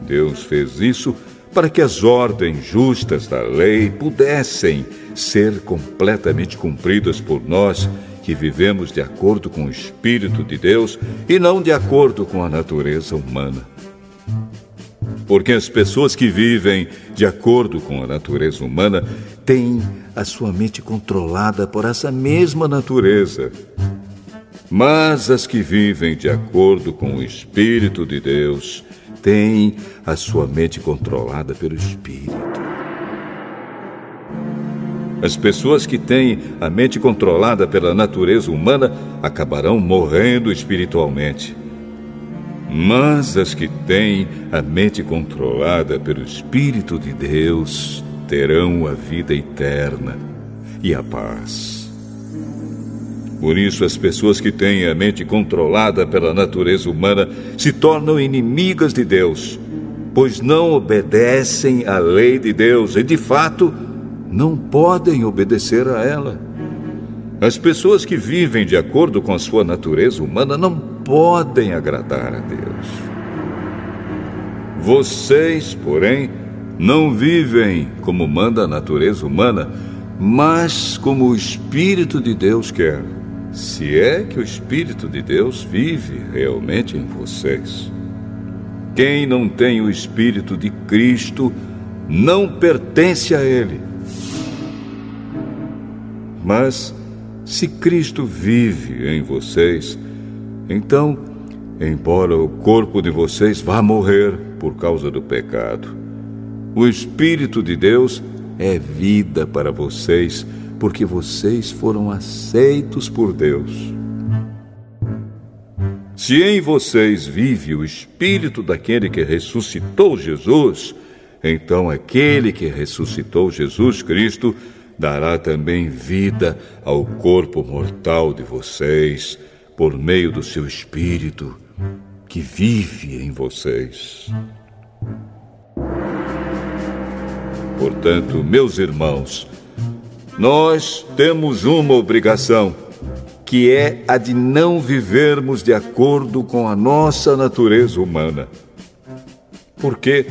Deus fez isso para que as ordens justas da lei pudessem ser completamente cumpridas por nós que vivemos de acordo com o Espírito de Deus e não de acordo com a natureza humana. Porque as pessoas que vivem de acordo com a natureza humana têm a sua mente controlada por essa mesma natureza. Mas as que vivem de acordo com o Espírito de Deus tem a sua mente controlada pelo espírito. As pessoas que têm a mente controlada pela natureza humana acabarão morrendo espiritualmente. Mas as que têm a mente controlada pelo Espírito de Deus terão a vida eterna e a paz. Por isso, as pessoas que têm a mente controlada pela natureza humana se tornam inimigas de Deus, pois não obedecem à lei de Deus e, de fato, não podem obedecer a ela. As pessoas que vivem de acordo com a sua natureza humana não podem agradar a Deus. Vocês, porém, não vivem como manda a natureza humana, mas como o Espírito de Deus quer se é que o Espírito de Deus vive realmente em vocês. Quem não tem o Espírito de Cristo não pertence a Ele. Mas, se Cristo vive em vocês, então, embora o corpo de vocês vá morrer por causa do pecado, o Espírito de Deus é vida para vocês porque vocês foram aceitos por Deus. Se em vocês vive o Espírito daquele que ressuscitou Jesus, então aquele que ressuscitou Jesus Cristo dará também vida ao corpo mortal de vocês, por meio do seu Espírito que vive em vocês. Portanto, meus irmãos, nós temos uma obrigação, que é a de não vivermos de acordo com a nossa natureza humana. Porque,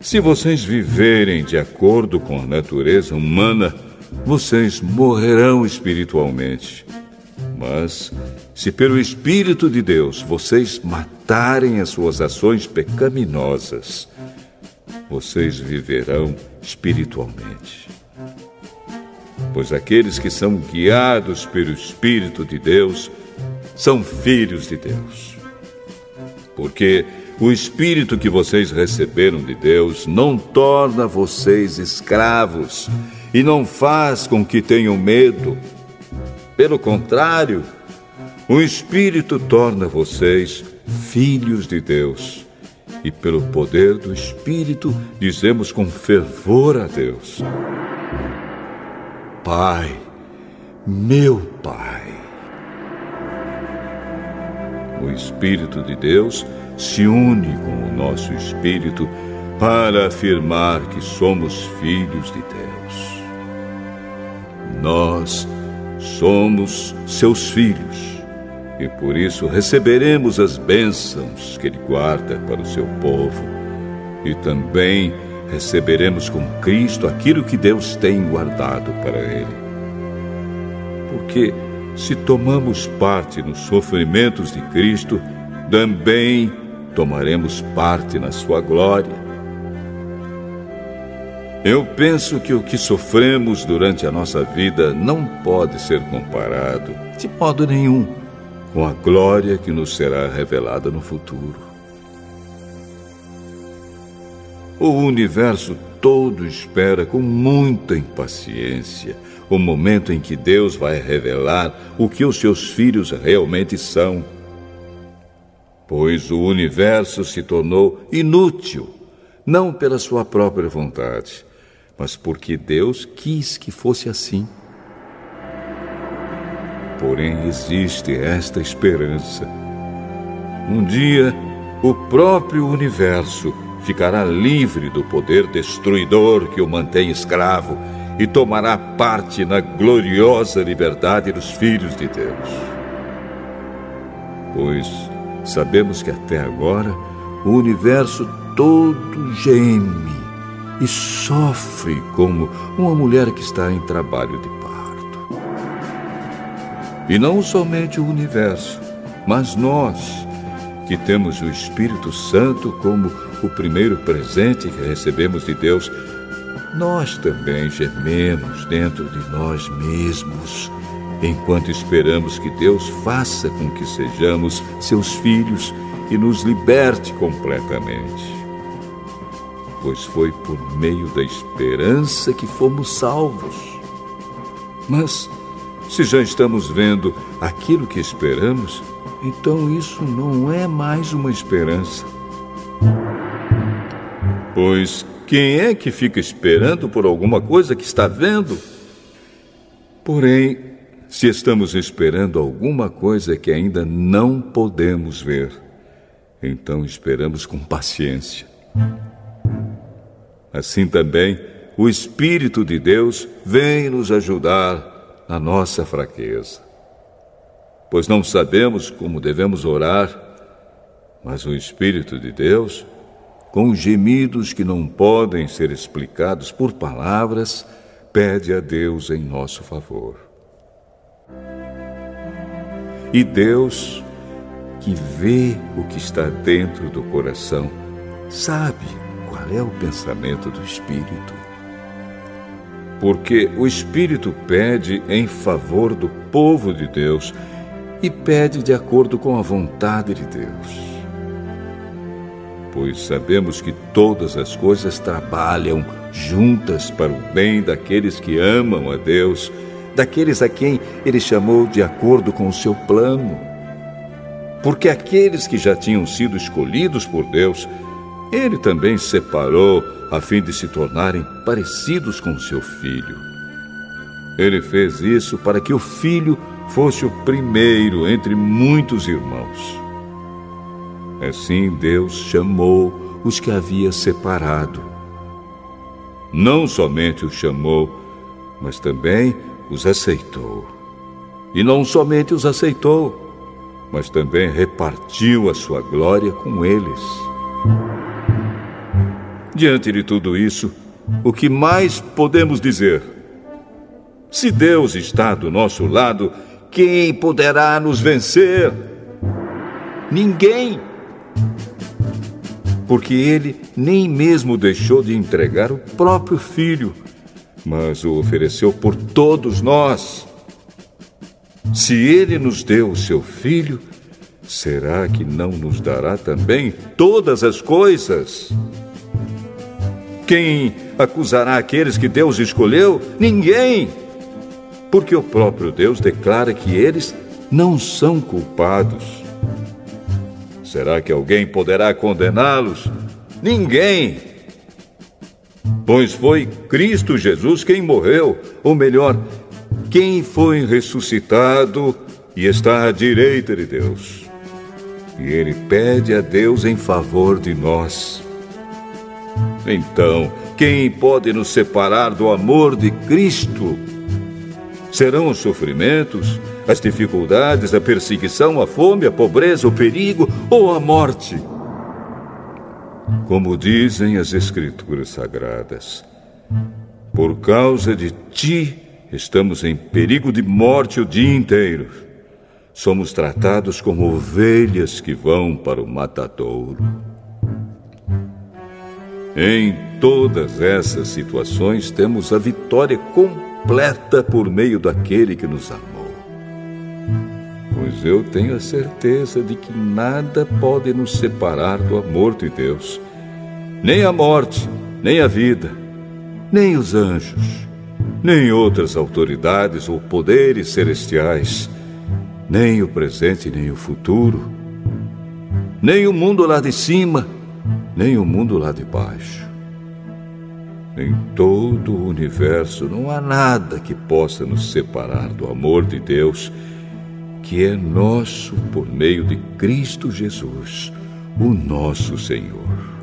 se vocês viverem de acordo com a natureza humana, vocês morrerão espiritualmente. Mas, se pelo Espírito de Deus vocês matarem as suas ações pecaminosas, vocês viverão espiritualmente pois aqueles que são guiados pelo Espírito de Deus são filhos de Deus. Porque o Espírito que vocês receberam de Deus não torna vocês escravos e não faz com que tenham medo. Pelo contrário, o Espírito torna vocês filhos de Deus. E pelo poder do Espírito dizemos com fervor a Deus: Pai, meu Pai. O Espírito de Deus se une com o nosso espírito para afirmar que somos filhos de Deus. Nós somos seus filhos e por isso receberemos as bênçãos que Ele guarda para o seu povo e também receberemos com Cristo aquilo que Deus tem guardado para Ele. Porque se tomamos parte nos sofrimentos de Cristo, também tomaremos parte na Sua glória. Eu penso que o que sofremos durante a nossa vida não pode ser comparado, de modo nenhum, com a glória que nos será revelada no futuro. O universo todo espera com muita impaciência o momento em que Deus vai revelar o que os seus filhos realmente são. Pois o universo se tornou inútil, não pela sua própria vontade, mas porque Deus quis que fosse assim. Porém, existe esta esperança. Um dia, o próprio universo ficará livre do poder destruidor que o mantém escravo e tomará parte na gloriosa liberdade dos filhos de Deus. Pois sabemos que até agora o universo todo geme e sofre como uma mulher que está em trabalho de parto. E não somente o universo, mas nós, que temos o Espírito Santo como o primeiro presente que recebemos de Deus, nós também gememos dentro de nós mesmos, enquanto esperamos que Deus faça com que sejamos seus filhos e nos liberte completamente pois foi por meio da esperança que fomos salvos. Mas, se já estamos vendo aquilo que esperamos, então isso não é mais uma esperança. Pois quem é que fica esperando por alguma coisa que está vendo? Porém, se estamos esperando alguma coisa que ainda não podemos ver, então esperamos com paciência. Assim também, o Espírito de Deus vem nos ajudar na nossa fraqueza. Pois não sabemos como devemos orar, mas o Espírito de Deus, com gemidos que não podem ser explicados por palavras, pede a Deus em nosso favor. E Deus, que vê o que está dentro do coração, sabe qual é o pensamento do Espírito. Porque o Espírito pede em favor do povo de Deus e pede de acordo com a vontade de Deus. Pois sabemos que todas as coisas trabalham juntas para o bem daqueles que amam a Deus, daqueles a quem Ele chamou de acordo com o seu plano. Porque aqueles que já tinham sido escolhidos por Deus, ele também separou a fim de se tornarem parecidos com seu filho. Ele fez isso para que o filho fosse o primeiro entre muitos irmãos. Assim Deus chamou os que havia separado. Não somente os chamou, mas também os aceitou. E não somente os aceitou, mas também repartiu a sua glória com eles. Diante de tudo isso, o que mais podemos dizer? Se Deus está do nosso lado, quem poderá nos vencer? Ninguém. Porque ele nem mesmo deixou de entregar o próprio filho, mas o ofereceu por todos nós. Se ele nos deu o seu filho, será que não nos dará também todas as coisas? Quem acusará aqueles que Deus escolheu? Ninguém! Porque o próprio Deus declara que eles não são culpados. Será que alguém poderá condená-los? Ninguém! Pois foi Cristo Jesus quem morreu, ou melhor, quem foi ressuscitado e está à direita de Deus. E ele pede a Deus em favor de nós. Então, quem pode nos separar do amor de Cristo? Serão os sofrimentos, as dificuldades, a perseguição, a fome, a pobreza, o perigo ou a morte? Como dizem as Escrituras Sagradas, por causa de ti estamos em perigo de morte o dia inteiro. Somos tratados como ovelhas que vão para o matadouro. Em todas essas situações, temos a vitória completa por meio daquele que nos amou. Pois eu tenho a certeza de que nada pode nos separar do amor de Deus, nem a morte, nem a vida, nem os anjos, nem outras autoridades ou poderes celestiais, nem o presente, nem o futuro, nem o mundo lá de cima nem o mundo lá de baixo. Em todo o universo não há nada que possa nos separar do amor de Deus, que é nosso por meio de Cristo Jesus, o nosso Senhor.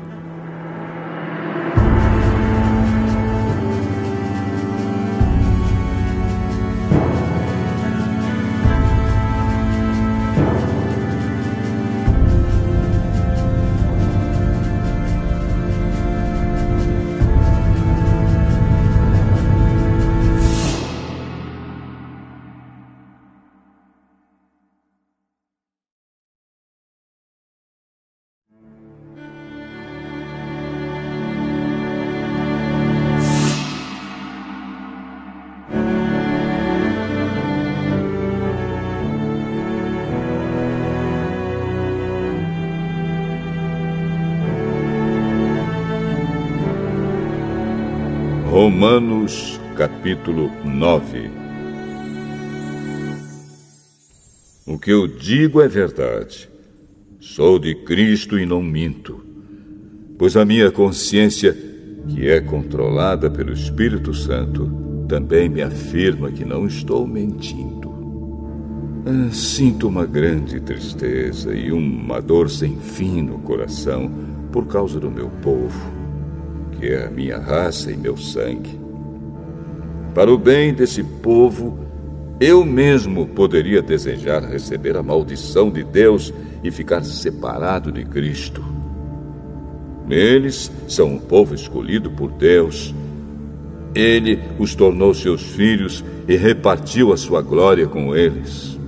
Romanos capítulo 9 O que eu digo é verdade. Sou de Cristo e não minto. Pois a minha consciência, que é controlada pelo Espírito Santo, também me afirma que não estou mentindo. Ah, sinto uma grande tristeza e uma dor sem fim no coração por causa do meu povo que é a minha raça e meu sangue. Para o bem desse povo, eu mesmo poderia desejar receber a maldição de Deus e ficar separado de Cristo. Eles são um povo escolhido por Deus. Ele os tornou seus filhos e repartiu a sua glória com eles.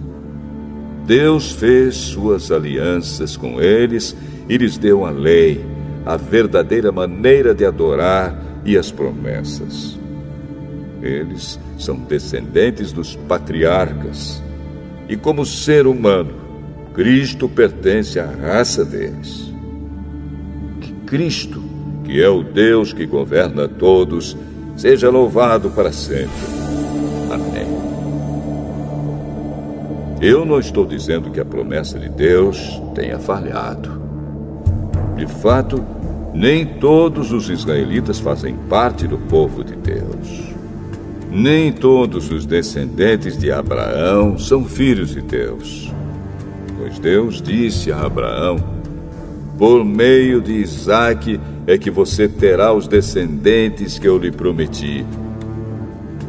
Deus fez suas alianças com eles e lhes deu a lei a verdadeira maneira de adorar e as promessas. Eles são descendentes dos patriarcas. E como ser humano, Cristo pertence à raça deles. Que Cristo, que é o Deus que governa todos, seja louvado para sempre. Amém. Eu não estou dizendo que a promessa de Deus tenha falhado. De fato, nem todos os israelitas fazem parte do povo de Deus. Nem todos os descendentes de Abraão são filhos de Deus. Pois Deus disse a Abraão: Por meio de Isaque é que você terá os descendentes que eu lhe prometi.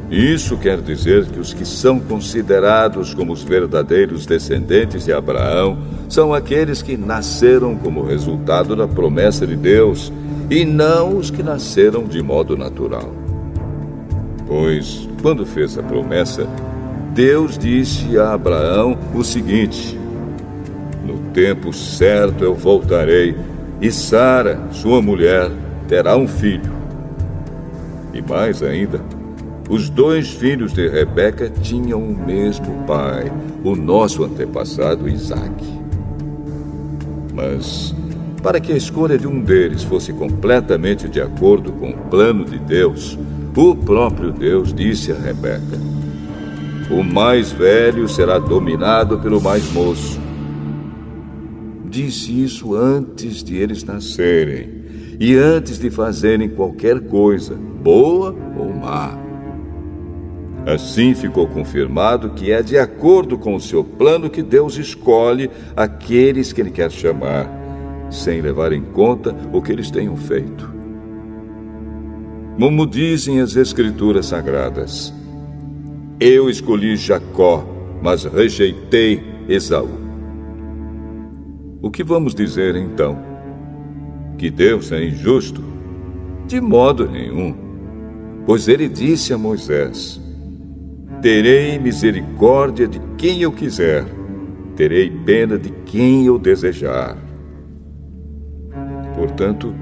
Isso quer dizer que os que são considerados como os verdadeiros descendentes de Abraão são aqueles que nasceram como resultado da promessa de Deus e não os que nasceram de modo natural. Pois, quando fez a promessa, Deus disse a Abraão o seguinte: No tempo certo eu voltarei e Sara, sua mulher, terá um filho. E mais ainda, os dois filhos de Rebeca tinham o mesmo pai, o nosso antepassado Isaque. Mas, para que a escolha de um deles fosse completamente de acordo com o plano de Deus, o próprio Deus disse a Rebeca: O mais velho será dominado pelo mais moço. Disse isso antes de eles nascerem e antes de fazerem qualquer coisa, boa ou má. Assim ficou confirmado que é de acordo com o seu plano que Deus escolhe aqueles que Ele quer chamar, sem levar em conta o que eles tenham feito. Como dizem as Escrituras Sagradas, eu escolhi Jacó, mas rejeitei Esaú. O que vamos dizer então? Que Deus é injusto? De modo nenhum. Pois ele disse a Moisés: Terei misericórdia de quem eu quiser, terei pena de quem eu desejar. Portanto,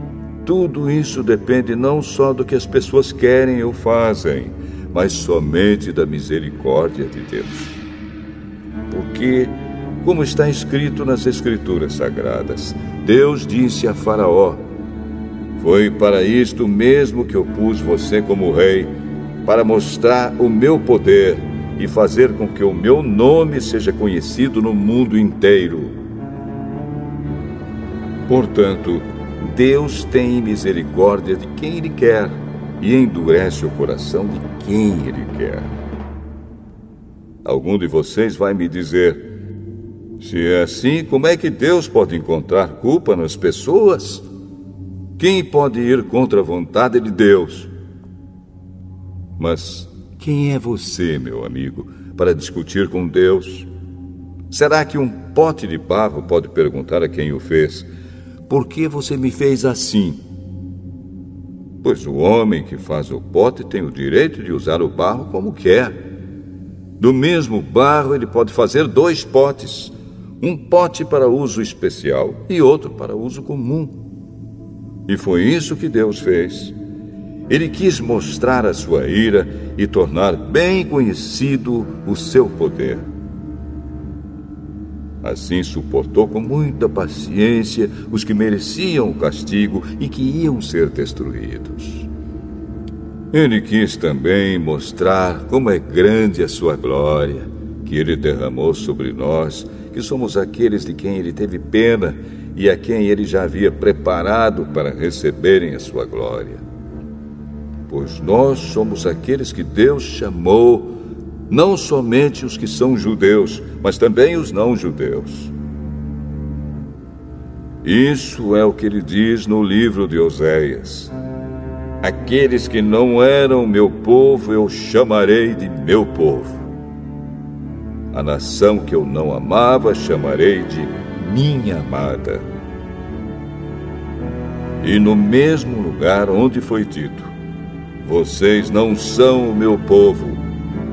tudo isso depende não só do que as pessoas querem ou fazem, mas somente da misericórdia de Deus. Porque, como está escrito nas Escrituras Sagradas, Deus disse a Faraó: Foi para isto mesmo que eu pus você como rei, para mostrar o meu poder e fazer com que o meu nome seja conhecido no mundo inteiro. Portanto, Deus tem misericórdia de quem Ele quer e endurece o coração de quem Ele quer. Algum de vocês vai me dizer: se é assim, como é que Deus pode encontrar culpa nas pessoas? Quem pode ir contra a vontade de Deus? Mas quem é você, meu amigo, para discutir com Deus? Será que um pote de barro pode perguntar a quem o fez: Por que você me fez assim? Pois o homem que faz o pote tem o direito de usar o barro como quer. Do mesmo barro, ele pode fazer dois potes: um pote para uso especial e outro para uso comum. E foi isso que Deus fez. Ele quis mostrar a sua ira e tornar bem conhecido o seu poder. Assim suportou com muita paciência os que mereciam o castigo e que iam ser destruídos. Ele quis também mostrar como é grande a sua glória, que ele derramou sobre nós, que somos aqueles de quem ele teve pena e a quem ele já havia preparado para receberem a sua glória pois nós somos aqueles que Deus chamou, não somente os que são judeus, mas também os não-judeus. Isso é o que ele diz no livro de Oséias. Aqueles que não eram meu povo, eu chamarei de meu povo. A nação que eu não amava, chamarei de minha amada. E no mesmo lugar onde foi dito: vocês não são o meu povo.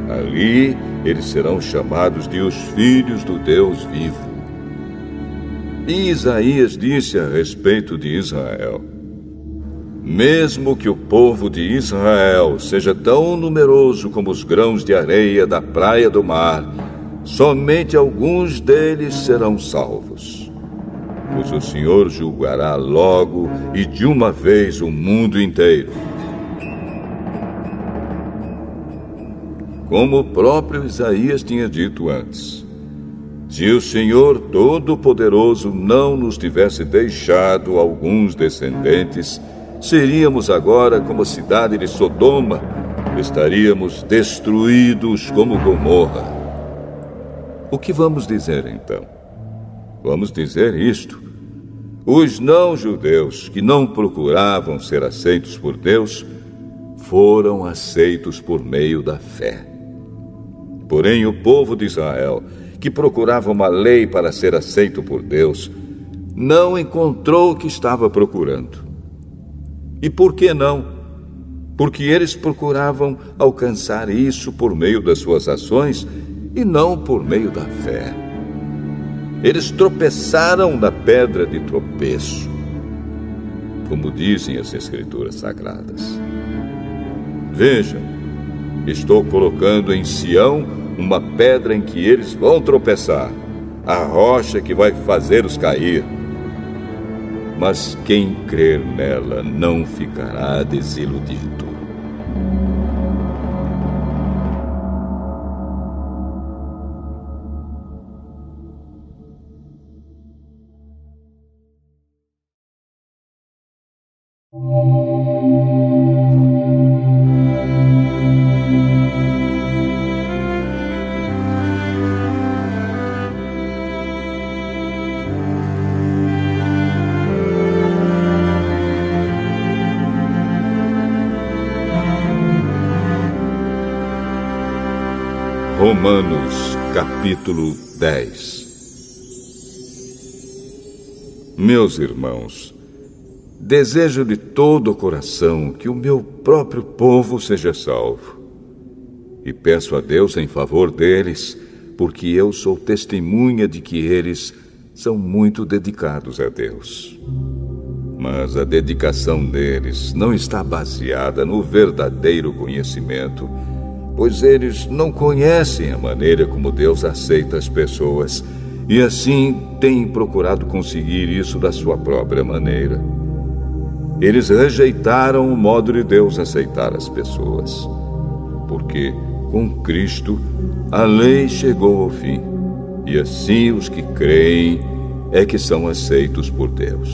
Ali eles serão chamados de os filhos do Deus vivo. E Isaías disse a respeito de Israel: Mesmo que o povo de Israel seja tão numeroso como os grãos de areia da praia do mar, somente alguns deles serão salvos. Pois o Senhor julgará logo e de uma vez o mundo inteiro. Como o próprio Isaías tinha dito antes. Se o Senhor Todo-Poderoso não nos tivesse deixado alguns descendentes, seríamos agora como a cidade de Sodoma, estaríamos destruídos como Gomorra. O que vamos dizer então? Vamos dizer isto. Os não-judeus que não procuravam ser aceitos por Deus foram aceitos por meio da fé. Porém, o povo de Israel, que procurava uma lei para ser aceito por Deus, não encontrou o que estava procurando. E por que não? Porque eles procuravam alcançar isso por meio das suas ações e não por meio da fé. Eles tropeçaram na pedra de tropeço, como dizem as Escrituras Sagradas. Vejam, estou colocando em Sião uma pedra em que eles vão tropeçar, a rocha que vai fazê-los cair. Mas quem crer nela não ficará desiludido. Romanos capítulo 10 Meus irmãos, desejo de todo o coração que o meu próprio povo seja salvo. E peço a Deus em favor deles, porque eu sou testemunha de que eles são muito dedicados a Deus. Mas a dedicação deles não está baseada no verdadeiro conhecimento, pois eles não conhecem a maneira como Deus aceita as pessoas e assim têm procurado conseguir isso da sua própria maneira. Eles rejeitaram o modo de Deus aceitar as pessoas, porque com Cristo a lei chegou ao fim, e assim os que creem é que são aceitos por Deus.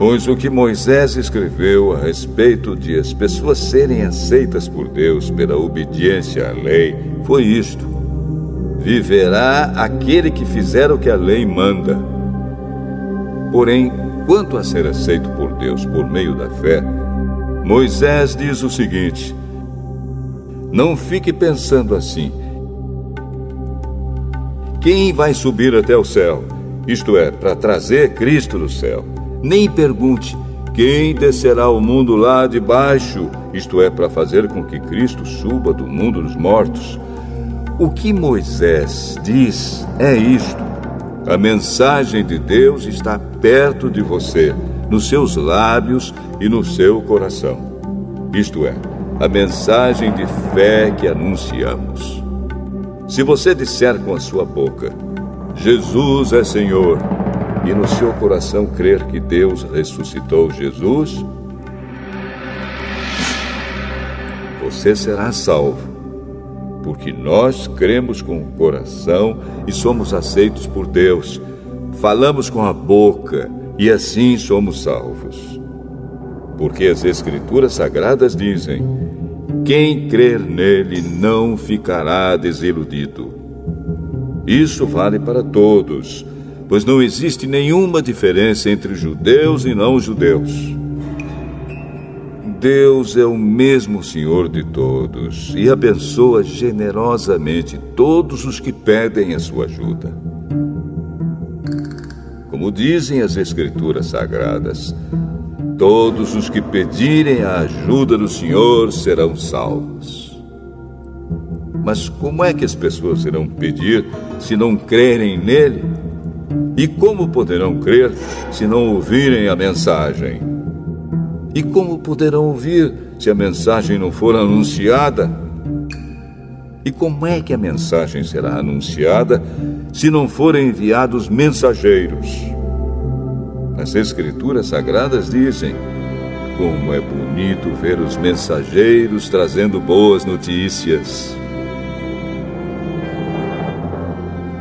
Pois o que Moisés escreveu a respeito de as pessoas serem aceitas por Deus pela obediência à lei foi isto: Viverá aquele que fizer o que a lei manda. Porém, quanto a ser aceito por Deus por meio da fé, Moisés diz o seguinte: Não fique pensando assim. Quem vai subir até o céu? Isto é, para trazer Cristo do céu nem pergunte quem descerá ao mundo lá de baixo, isto é, para fazer com que Cristo suba do mundo dos mortos. O que Moisés diz é isto: a mensagem de Deus está perto de você, nos seus lábios e no seu coração. Isto é, a mensagem de fé que anunciamos. Se você disser com a sua boca, Jesus é Senhor, e no seu coração crer que Deus ressuscitou Jesus, você será salvo. Porque nós cremos com o coração e somos aceitos por Deus. Falamos com a boca e assim somos salvos. Porque as Escrituras Sagradas dizem: quem crer nele não ficará desiludido. Isso vale para todos pois não existe nenhuma diferença entre judeus e não judeus. Deus é o mesmo Senhor de todos e abençoa generosamente todos os que pedem a sua ajuda. Como dizem as Escrituras Sagradas, todos os que pedirem a ajuda do Senhor serão salvos. Mas como é que as pessoas irão pedir se não crerem nele? E como poderão crer se não ouvirem a mensagem? E como poderão ouvir se a mensagem não for anunciada? E como é que a mensagem será anunciada se não forem enviados mensageiros? As Escrituras Sagradas dizem: como é bonito ver os mensageiros trazendo boas notícias.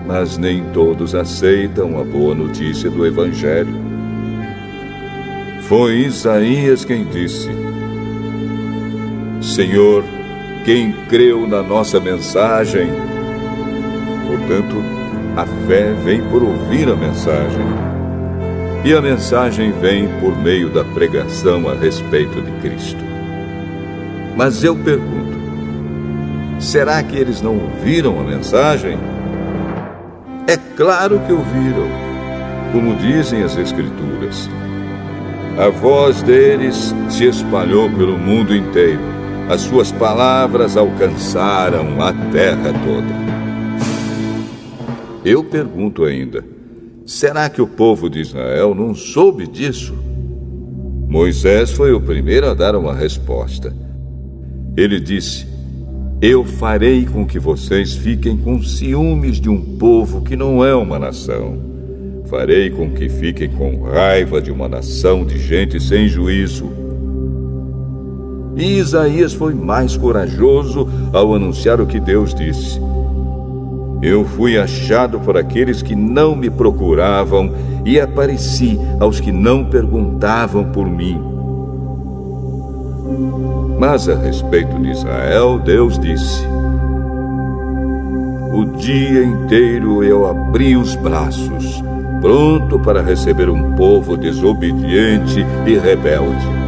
Mas nem todos aceitam a boa notícia do Evangelho. Foi Isaías quem disse: Senhor, quem creu na nossa mensagem? Portanto, a fé vem por ouvir a mensagem. E a mensagem vem por meio da pregação a respeito de Cristo. Mas eu pergunto: será que eles não ouviram a mensagem? É claro que ouviram, como dizem as Escrituras. A voz deles se espalhou pelo mundo inteiro. As suas palavras alcançaram a terra toda. Eu pergunto ainda: será que o povo de Israel não soube disso? Moisés foi o primeiro a dar uma resposta. Ele disse: eu farei com que vocês fiquem com ciúmes de um povo que não é uma nação. Farei com que fiquem com raiva de uma nação de gente sem juízo. E Isaías foi mais corajoso ao anunciar o que Deus disse. Eu fui achado por aqueles que não me procuravam e apareci aos que não perguntavam por mim. Mas a respeito de Israel, Deus disse: O dia inteiro eu abri os braços, pronto para receber um povo desobediente e rebelde.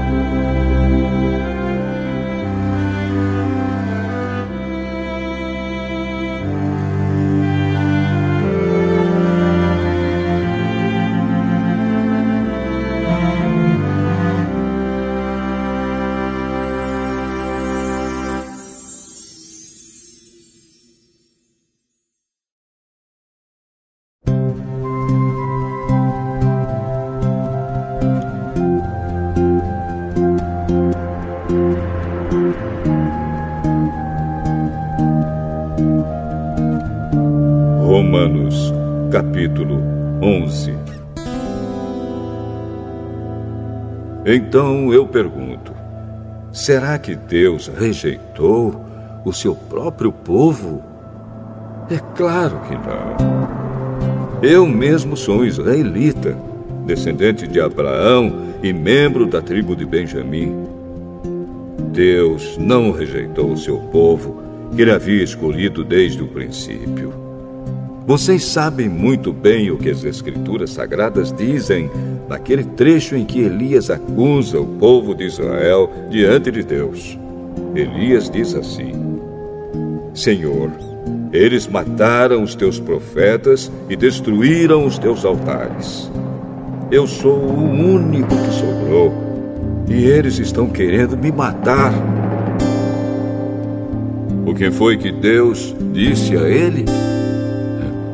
Então eu pergunto: será que Deus rejeitou o seu próprio povo? É claro que não. Eu mesmo sou israelita, descendente de Abraão e membro da tribo de Benjamim. Deus não rejeitou o seu povo que ele havia escolhido desde o princípio. Vocês sabem muito bem o que as Escrituras Sagradas dizem naquele trecho em que Elias acusa o povo de Israel diante de Deus. Elias diz assim: Senhor, eles mataram os teus profetas e destruíram os teus altares. Eu sou o único que sobrou e eles estão querendo me matar. O que foi que Deus disse a ele?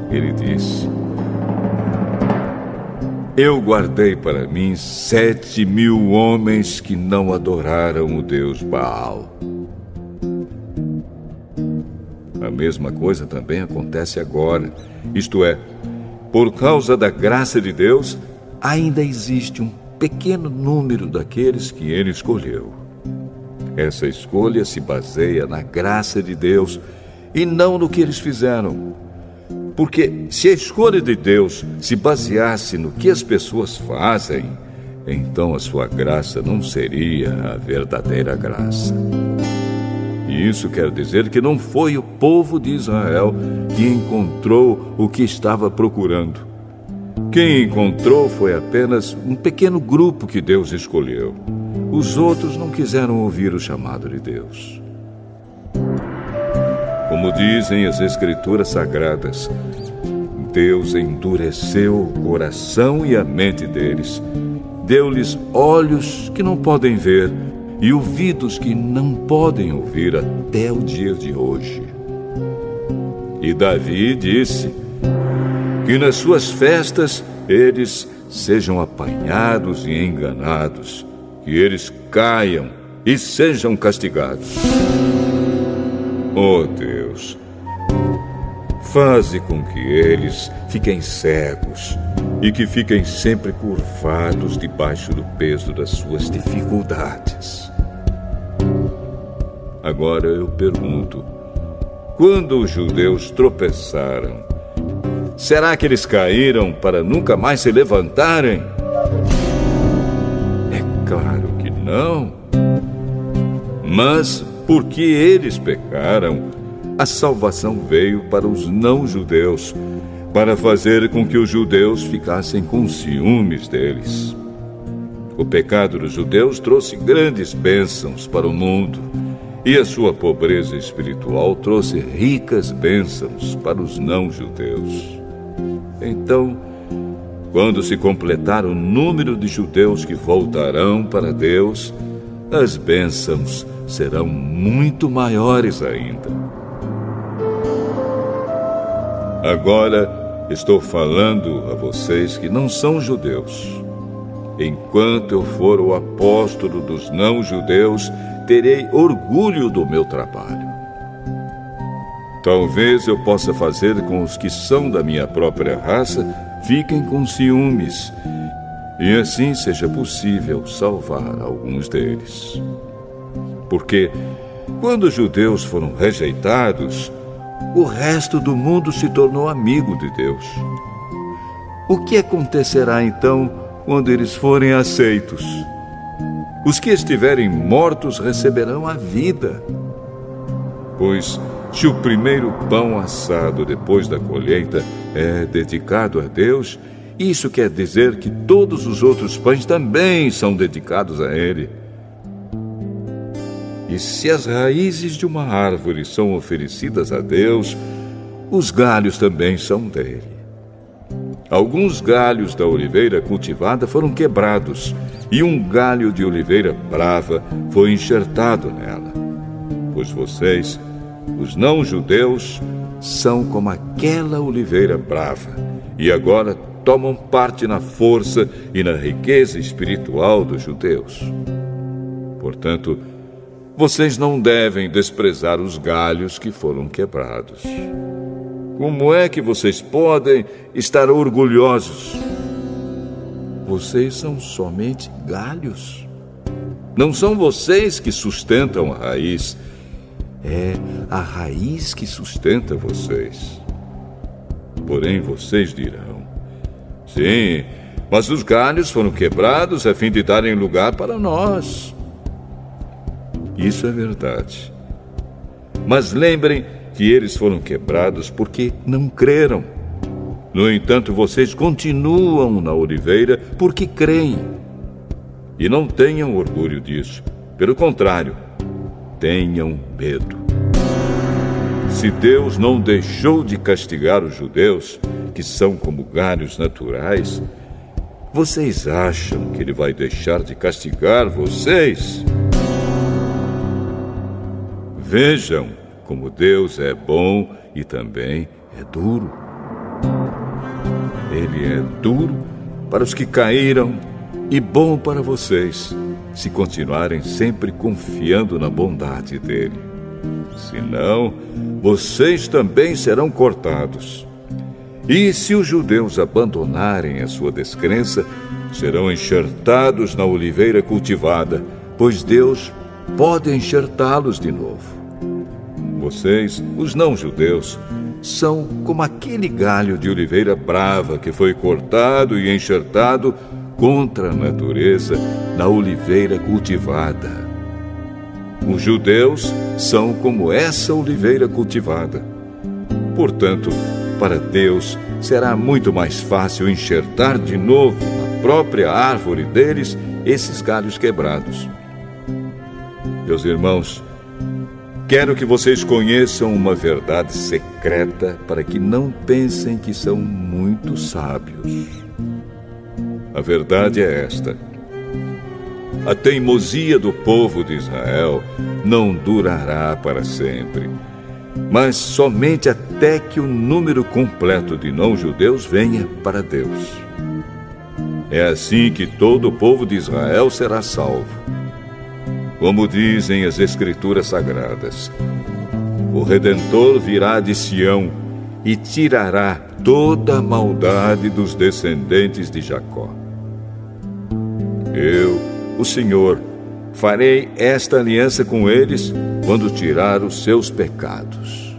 Ele disse: Eu guardei para mim sete mil homens que não adoraram o Deus Baal. A mesma coisa também acontece agora. Isto é, por causa da graça de Deus, ainda existe um pequeno número daqueles que ele escolheu. Essa escolha se baseia na graça de Deus e não no que eles fizeram. Porque se a escolha de Deus se baseasse no que as pessoas fazem, então a sua graça não seria a verdadeira graça. E isso quer dizer que não foi o povo de Israel que encontrou o que estava procurando. Quem encontrou foi apenas um pequeno grupo que Deus escolheu. Os outros não quiseram ouvir o chamado de Deus. Como dizem as Escrituras Sagradas, Deus endureceu o coração e a mente deles, deu-lhes olhos que não podem ver e ouvidos que não podem ouvir até o dia de hoje. E Davi disse que nas suas festas eles sejam apanhados e enganados que eles caiam e sejam castigados. Oh Deus, faze com que eles fiquem cegos e que fiquem sempre curvados debaixo do peso das suas dificuldades. Agora eu pergunto: quando os judeus tropeçaram, será que eles caíram para nunca mais se levantarem? Claro que não. Mas porque eles pecaram, a salvação veio para os não-judeus, para fazer com que os judeus ficassem com ciúmes deles. O pecado dos judeus trouxe grandes bênçãos para o mundo, e a sua pobreza espiritual trouxe ricas bênçãos para os não-judeus. Então, quando se completar o número de judeus que voltarão para Deus, as bênçãos serão muito maiores ainda. Agora estou falando a vocês que não são judeus. Enquanto eu for o apóstolo dos não-judeus, terei orgulho do meu trabalho. Talvez eu possa fazer com os que são da minha própria raça fiquem com ciúmes, e assim seja possível salvar alguns deles. Porque, quando os judeus foram rejeitados, o resto do mundo se tornou amigo de Deus. O que acontecerá então quando eles forem aceitos? Os que estiverem mortos receberão a vida. Pois se o primeiro pão assado depois da colheita é dedicado a Deus, isso quer dizer que todos os outros pães também são dedicados a Ele. E se as raízes de uma árvore são oferecidas a Deus, os galhos também são dele. Alguns galhos da oliveira cultivada foram quebrados, e um galho de oliveira brava foi enxertado nela. Pois vocês os não-judeus são como aquela oliveira brava e agora tomam parte na força e na riqueza espiritual dos judeus. Portanto, vocês não devem desprezar os galhos que foram quebrados. Como é que vocês podem estar orgulhosos? Vocês são somente galhos. Não são vocês que sustentam a raiz, é a raiz que sustenta vocês. Porém, vocês dirão: Sim, mas os galhos foram quebrados a fim de darem lugar para nós. Isso é verdade. Mas lembrem que eles foram quebrados porque não creram. No entanto, vocês continuam na oliveira porque creem. E não tenham orgulho disso. Pelo contrário, tenham medo. Se Deus não deixou de castigar os judeus, que são como galhos naturais, vocês acham que ele vai deixar de castigar vocês? Vejam como Deus é bom e também é duro. Ele é duro para os que caíram e bom para vocês, se continuarem sempre confiando na bondade dele. Senão, vocês também serão cortados. E se os judeus abandonarem a sua descrença, serão enxertados na oliveira cultivada, pois Deus pode enxertá-los de novo. Vocês, os não-judeus, são como aquele galho de oliveira brava que foi cortado e enxertado contra a natureza na oliveira cultivada. Os judeus são como essa oliveira cultivada. Portanto, para Deus será muito mais fácil enxertar de novo na própria árvore deles esses galhos quebrados. Meus irmãos, quero que vocês conheçam uma verdade secreta para que não pensem que são muito sábios. A verdade é esta a teimosia do povo de Israel não durará para sempre, mas somente até que o número completo de não-judeus venha para Deus. É assim que todo o povo de Israel será salvo. Como dizem as Escrituras Sagradas, o Redentor virá de Sião e tirará toda a maldade dos descendentes de Jacó. Eu, o Senhor, farei esta aliança com eles quando tirar os seus pecados.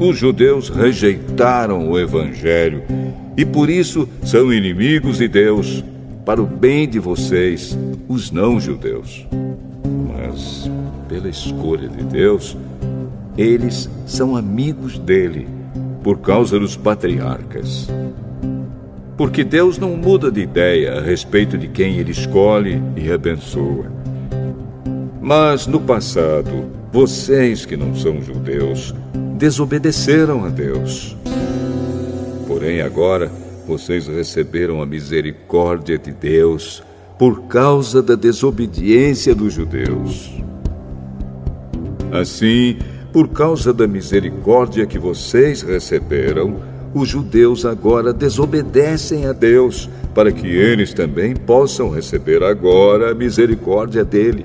Os judeus rejeitaram o Evangelho e por isso são inimigos de Deus, para o bem de vocês, os não-judeus. Mas, pela escolha de Deus, eles são amigos dele, por causa dos patriarcas porque Deus não muda de ideia a respeito de quem Ele escolhe e abençoa. Mas no passado, vocês que não são judeus desobedeceram a Deus. Porém, agora vocês receberam a misericórdia de Deus por causa da desobediência dos judeus. Assim, por causa da misericórdia que vocês receberam, os judeus agora desobedecem a Deus, para que eles também possam receber agora a misericórdia dele.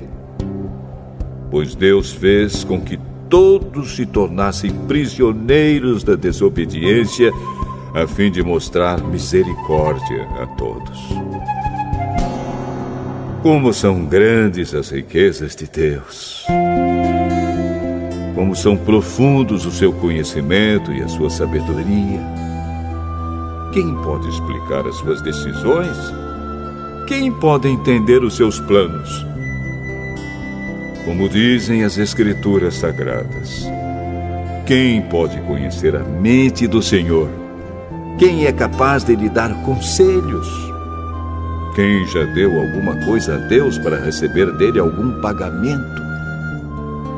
Pois Deus fez com que todos se tornassem prisioneiros da desobediência, a fim de mostrar misericórdia a todos. Como são grandes as riquezas de Deus! como são profundos o seu conhecimento e a sua sabedoria. Quem pode explicar as suas decisões? Quem pode entender os seus planos? Como dizem as Escrituras Sagradas, quem pode conhecer a mente do Senhor? Quem é capaz de lhe dar conselhos? Quem já deu alguma coisa a Deus para receber dele algum pagamento?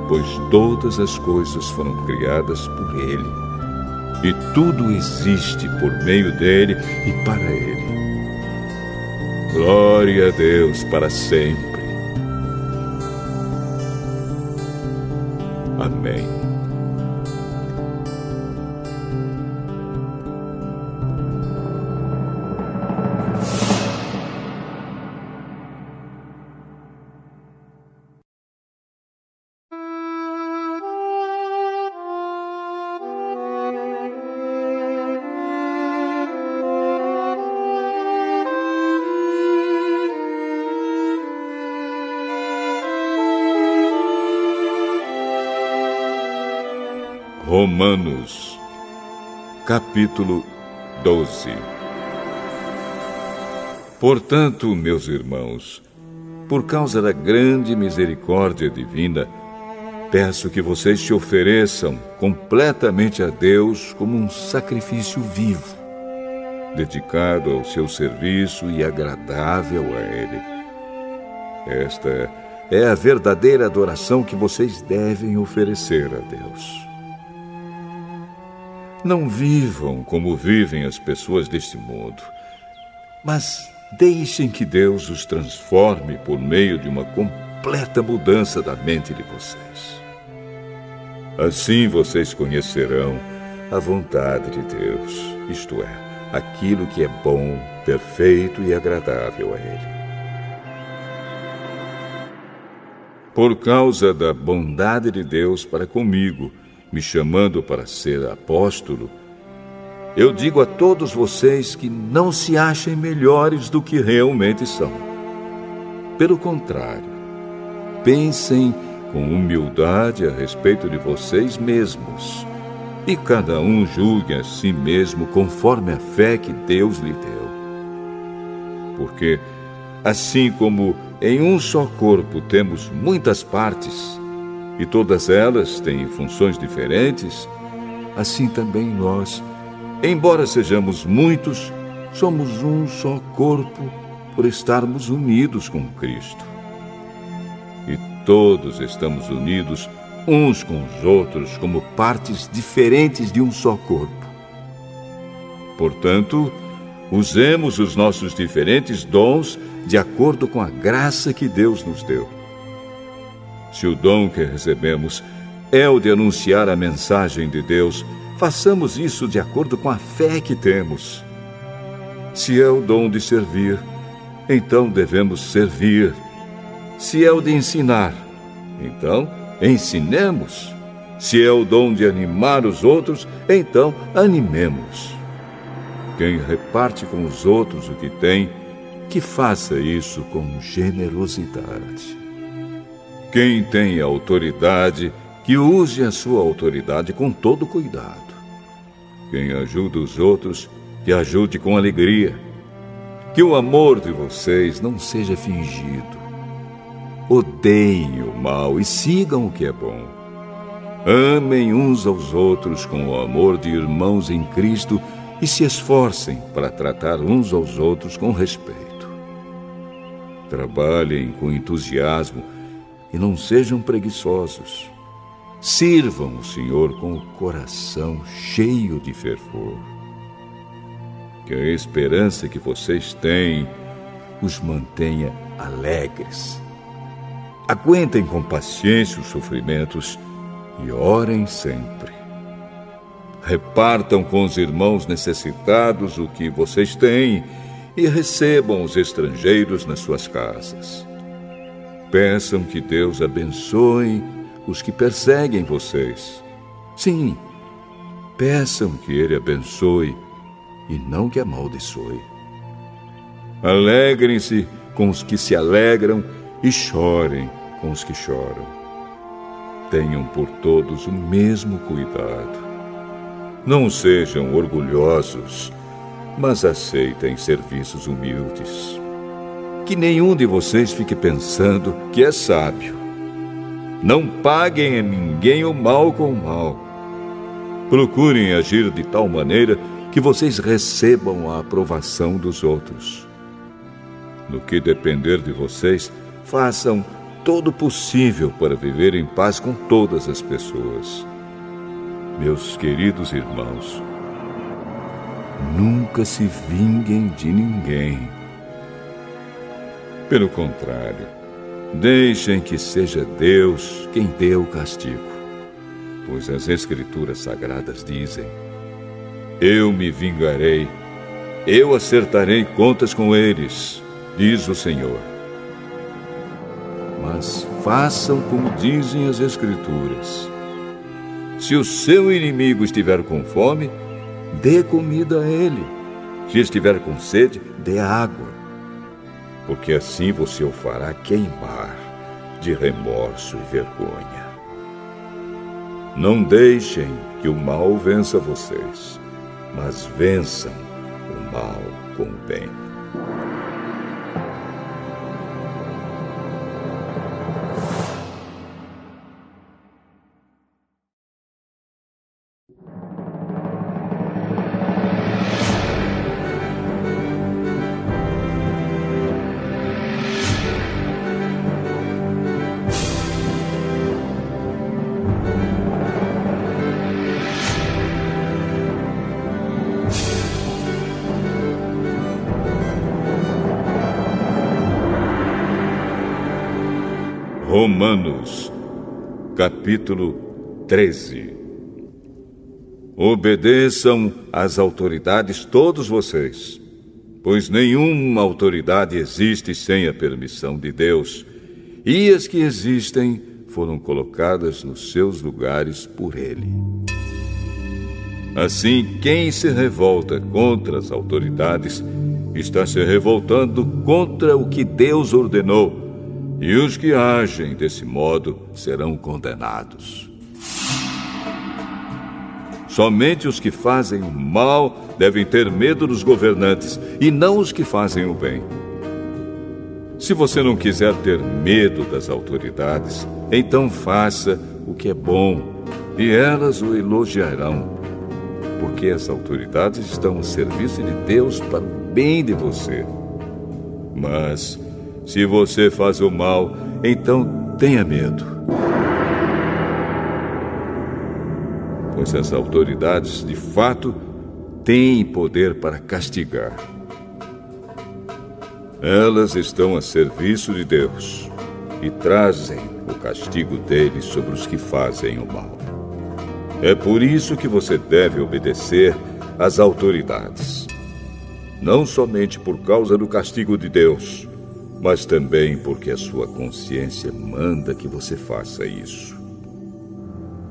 pois todas as coisas foram criadas por Ele, e tudo existe por meio dele e para Ele. Glória a Deus para sempre. Amém. Capítulo 12. Portanto, meus irmãos, por causa da grande misericórdia divina, peço que vocês se ofereçam completamente a Deus como um sacrifício vivo, dedicado ao seu serviço e agradável a Ele. Esta é a verdadeira adoração que vocês devem oferecer a Deus. Não vivam como vivem as pessoas deste mundo, mas deixem que Deus os transforme por meio de uma completa mudança da mente de vocês. Assim vocês conhecerão a vontade de Deus, isto é, aquilo que é bom, perfeito e agradável a Ele. Por causa da bondade de Deus para comigo, me chamando para ser apóstolo, eu digo a todos vocês que não se achem melhores do que realmente são. Pelo contrário, pensem com humildade a respeito de vocês mesmos e cada um julgue a si mesmo conforme a fé que Deus lhe deu. Porque, assim como em um só corpo temos muitas partes, e todas elas têm funções diferentes, assim também nós, embora sejamos muitos, somos um só corpo por estarmos unidos com Cristo. E todos estamos unidos uns com os outros como partes diferentes de um só corpo. Portanto, usemos os nossos diferentes dons de acordo com a graça que Deus nos deu. Se o dom que recebemos é o de anunciar a mensagem de Deus, façamos isso de acordo com a fé que temos. Se é o dom de servir, então devemos servir. Se é o de ensinar, então ensinemos. Se é o dom de animar os outros, então animemos. Quem reparte com os outros o que tem, que faça isso com generosidade. Quem tem autoridade, que use a sua autoridade com todo cuidado. Quem ajuda os outros, que ajude com alegria. Que o amor de vocês não seja fingido. Odeiem o mal e sigam o que é bom. Amem uns aos outros com o amor de irmãos em Cristo e se esforcem para tratar uns aos outros com respeito. Trabalhem com entusiasmo e não sejam preguiçosos. Sirvam o Senhor com o coração cheio de fervor. Que a esperança que vocês têm os mantenha alegres. Aguentem com paciência os sofrimentos e orem sempre. Repartam com os irmãos necessitados o que vocês têm e recebam os estrangeiros nas suas casas. Peçam que Deus abençoe os que perseguem vocês. Sim, peçam que Ele abençoe e não que amaldiçoe. Alegrem-se com os que se alegram e chorem com os que choram. Tenham por todos o mesmo cuidado. Não sejam orgulhosos, mas aceitem serviços humildes que nenhum de vocês fique pensando que é sábio. Não paguem a ninguém o mal com o mal. Procurem agir de tal maneira que vocês recebam a aprovação dos outros. No que depender de vocês, façam todo o possível para viver em paz com todas as pessoas. Meus queridos irmãos, nunca se vinguem de ninguém pelo contrário, deixem que seja Deus quem dê o castigo. Pois as Escrituras Sagradas dizem: Eu me vingarei, eu acertarei contas com eles, diz o Senhor. Mas façam como dizem as Escrituras. Se o seu inimigo estiver com fome, dê comida a ele. Se estiver com sede, dê água porque assim você o fará queimar de remorso e vergonha. Não deixem que o mal vença vocês, mas vençam o mal com o bem. Romanos, capítulo 13. Obedeçam às autoridades todos vocês, pois nenhuma autoridade existe sem a permissão de Deus, e as que existem foram colocadas nos seus lugares por Ele. Assim, quem se revolta contra as autoridades está se revoltando contra o que Deus ordenou e os que agem desse modo serão condenados. Somente os que fazem o mal devem ter medo dos governantes e não os que fazem o bem. Se você não quiser ter medo das autoridades, então faça o que é bom e elas o elogiarão, porque as autoridades estão a serviço de Deus para o bem de você. Mas se você faz o mal, então tenha medo. Pois as autoridades, de fato, têm poder para castigar. Elas estão a serviço de Deus e trazem o castigo deles sobre os que fazem o mal. É por isso que você deve obedecer às autoridades. Não somente por causa do castigo de Deus, mas também porque a sua consciência manda que você faça isso.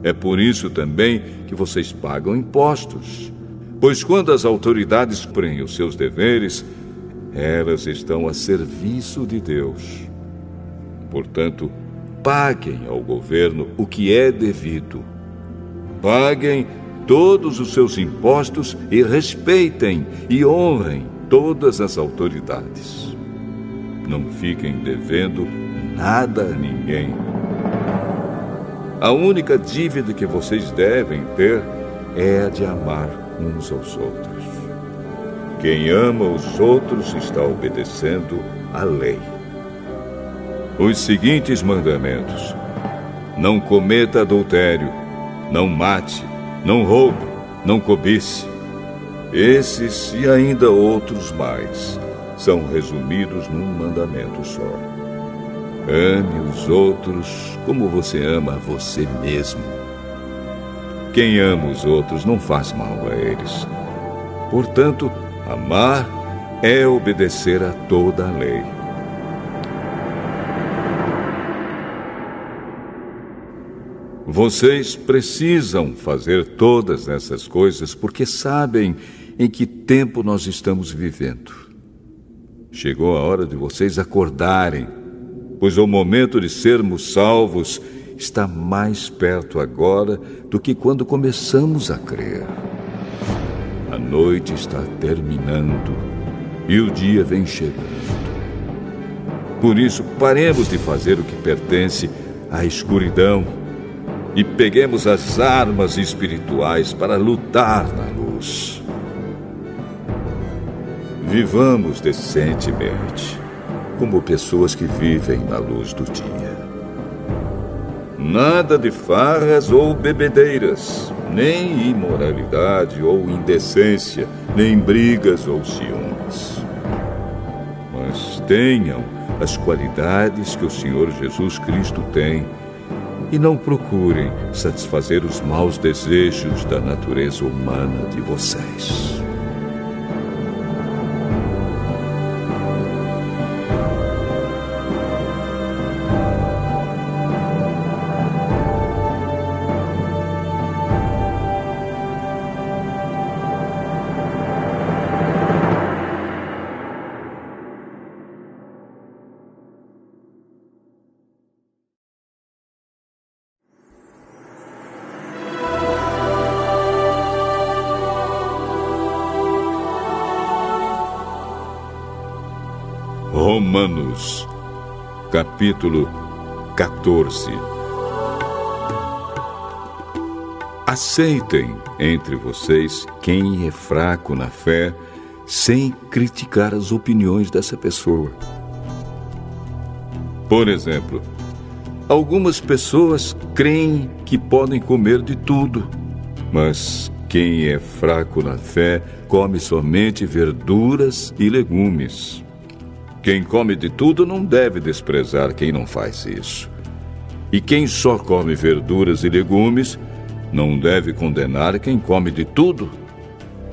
É por isso também que vocês pagam impostos, pois quando as autoridades cumprem os seus deveres, elas estão a serviço de Deus. Portanto, paguem ao governo o que é devido. Paguem todos os seus impostos e respeitem e honrem todas as autoridades. Não fiquem devendo nada a ninguém. A única dívida que vocês devem ter é a de amar uns aos outros. Quem ama os outros está obedecendo à lei. Os seguintes mandamentos: não cometa adultério, não mate, não roube, não cobice. Esses e ainda outros mais são resumidos num mandamento só. Ame os outros como você ama você mesmo. Quem ama os outros não faz mal a eles. Portanto, amar é obedecer a toda a lei. Vocês precisam fazer todas essas coisas porque sabem em que tempo nós estamos vivendo. Chegou a hora de vocês acordarem, pois o momento de sermos salvos está mais perto agora do que quando começamos a crer. A noite está terminando e o dia vem chegando. Por isso, paremos de fazer o que pertence à escuridão e peguemos as armas espirituais para lutar na luz. Vivamos decentemente, como pessoas que vivem na luz do dia. Nada de farras ou bebedeiras, nem imoralidade ou indecência, nem brigas ou ciúmes. Mas tenham as qualidades que o Senhor Jesus Cristo tem e não procurem satisfazer os maus desejos da natureza humana de vocês. Capítulo 14. Aceitem entre vocês quem é fraco na fé, sem criticar as opiniões dessa pessoa. Por exemplo, algumas pessoas creem que podem comer de tudo, mas quem é fraco na fé come somente verduras e legumes. Quem come de tudo não deve desprezar quem não faz isso. E quem só come verduras e legumes não deve condenar quem come de tudo,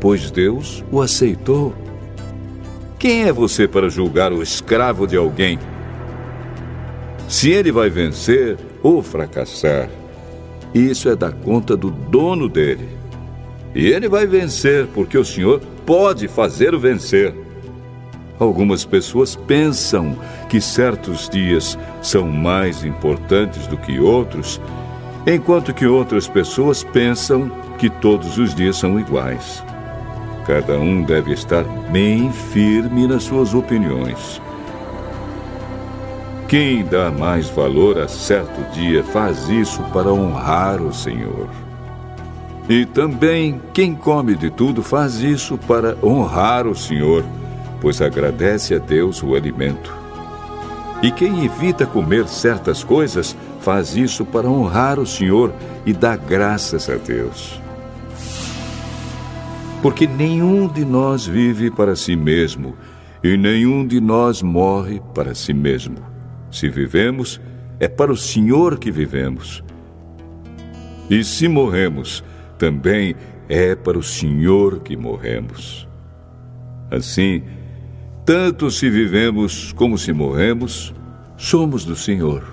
pois Deus o aceitou. Quem é você para julgar o escravo de alguém? Se ele vai vencer ou fracassar, isso é da conta do dono dele. E ele vai vencer porque o Senhor pode fazê-lo vencer. Algumas pessoas pensam que certos dias são mais importantes do que outros, enquanto que outras pessoas pensam que todos os dias são iguais. Cada um deve estar bem firme nas suas opiniões. Quem dá mais valor a certo dia faz isso para honrar o Senhor. E também quem come de tudo faz isso para honrar o Senhor, pois agradece a Deus o alimento. E quem evita comer certas coisas faz isso para honrar o Senhor e dá graças a Deus. Porque nenhum de nós vive para si mesmo, e nenhum de nós morre para si mesmo. Se vivemos, é para o Senhor que vivemos. E se morremos, também é para o Senhor que morremos. Assim, tanto se vivemos como se morremos, somos do Senhor.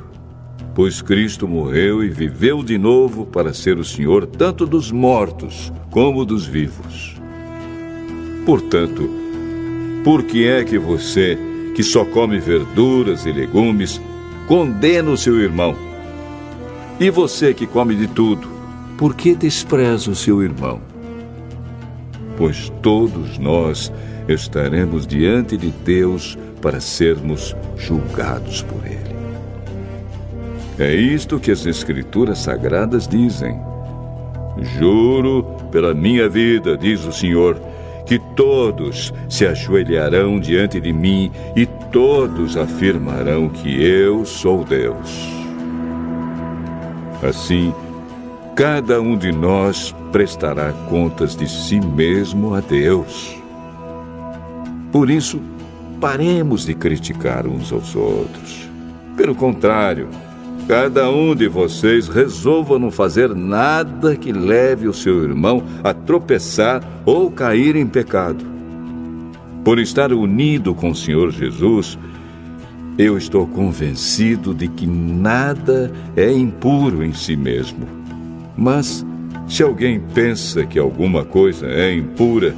Pois Cristo morreu e viveu de novo para ser o Senhor tanto dos mortos como dos vivos. Portanto, por que é que você, que só come verduras e legumes, condena o seu irmão? E você que come de tudo, por que despreza o seu irmão? Pois todos nós estaremos diante de Deus para sermos julgados por Ele. É isto que as Escrituras Sagradas dizem. Juro pela minha vida, diz o Senhor, que todos se ajoelharão diante de mim e todos afirmarão que eu sou Deus. Assim, Cada um de nós prestará contas de si mesmo a Deus. Por isso, paremos de criticar uns aos outros. Pelo contrário, cada um de vocês resolva não fazer nada que leve o seu irmão a tropeçar ou cair em pecado. Por estar unido com o Senhor Jesus, eu estou convencido de que nada é impuro em si mesmo mas, se alguém pensa que alguma coisa é impura,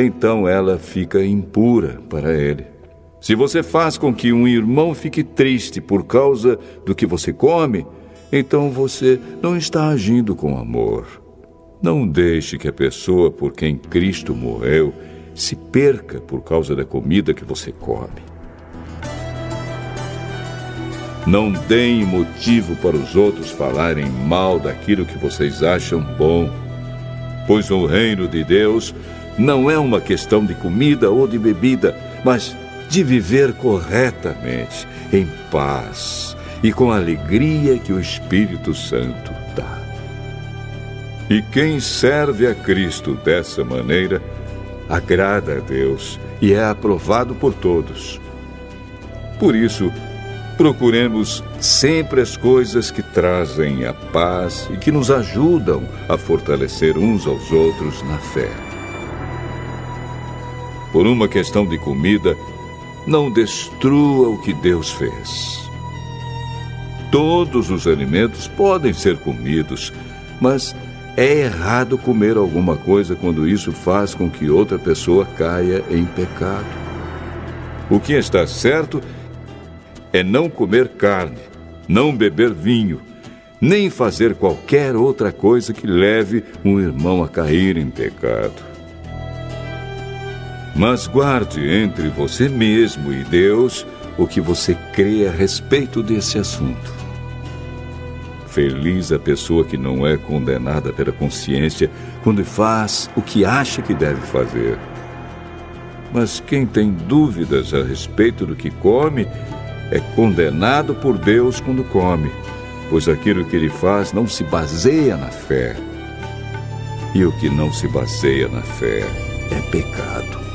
então ela fica impura para ele. Se você faz com que um irmão fique triste por causa do que você come, então você não está agindo com amor. Não deixe que a pessoa por quem Cristo morreu se perca por causa da comida que você come. Não deem motivo para os outros falarem mal daquilo que vocês acham bom, pois o reino de Deus não é uma questão de comida ou de bebida, mas de viver corretamente, em paz e com a alegria que o Espírito Santo dá. E quem serve a Cristo dessa maneira, agrada a Deus e é aprovado por todos. Por isso, Procuremos sempre as coisas que trazem a paz e que nos ajudam a fortalecer uns aos outros na fé. Por uma questão de comida, não destrua o que Deus fez. Todos os alimentos podem ser comidos, mas é errado comer alguma coisa quando isso faz com que outra pessoa caia em pecado. O que está certo é não comer carne, não beber vinho, nem fazer qualquer outra coisa que leve um irmão a cair em pecado. Mas guarde entre você mesmo e Deus o que você crê a respeito desse assunto. Feliz a pessoa que não é condenada pela consciência quando faz o que acha que deve fazer. Mas quem tem dúvidas a respeito do que come é condenado por Deus quando come, pois aquilo que ele faz não se baseia na fé. E o que não se baseia na fé é pecado.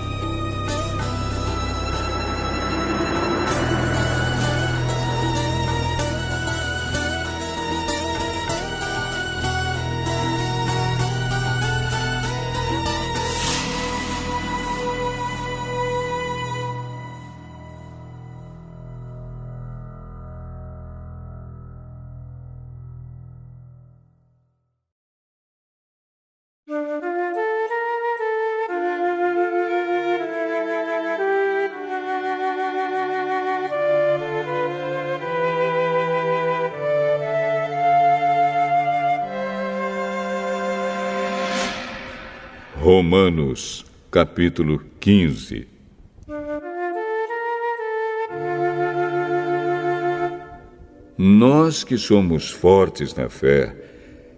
Romanos, capítulo 15. Nós que somos fortes na fé,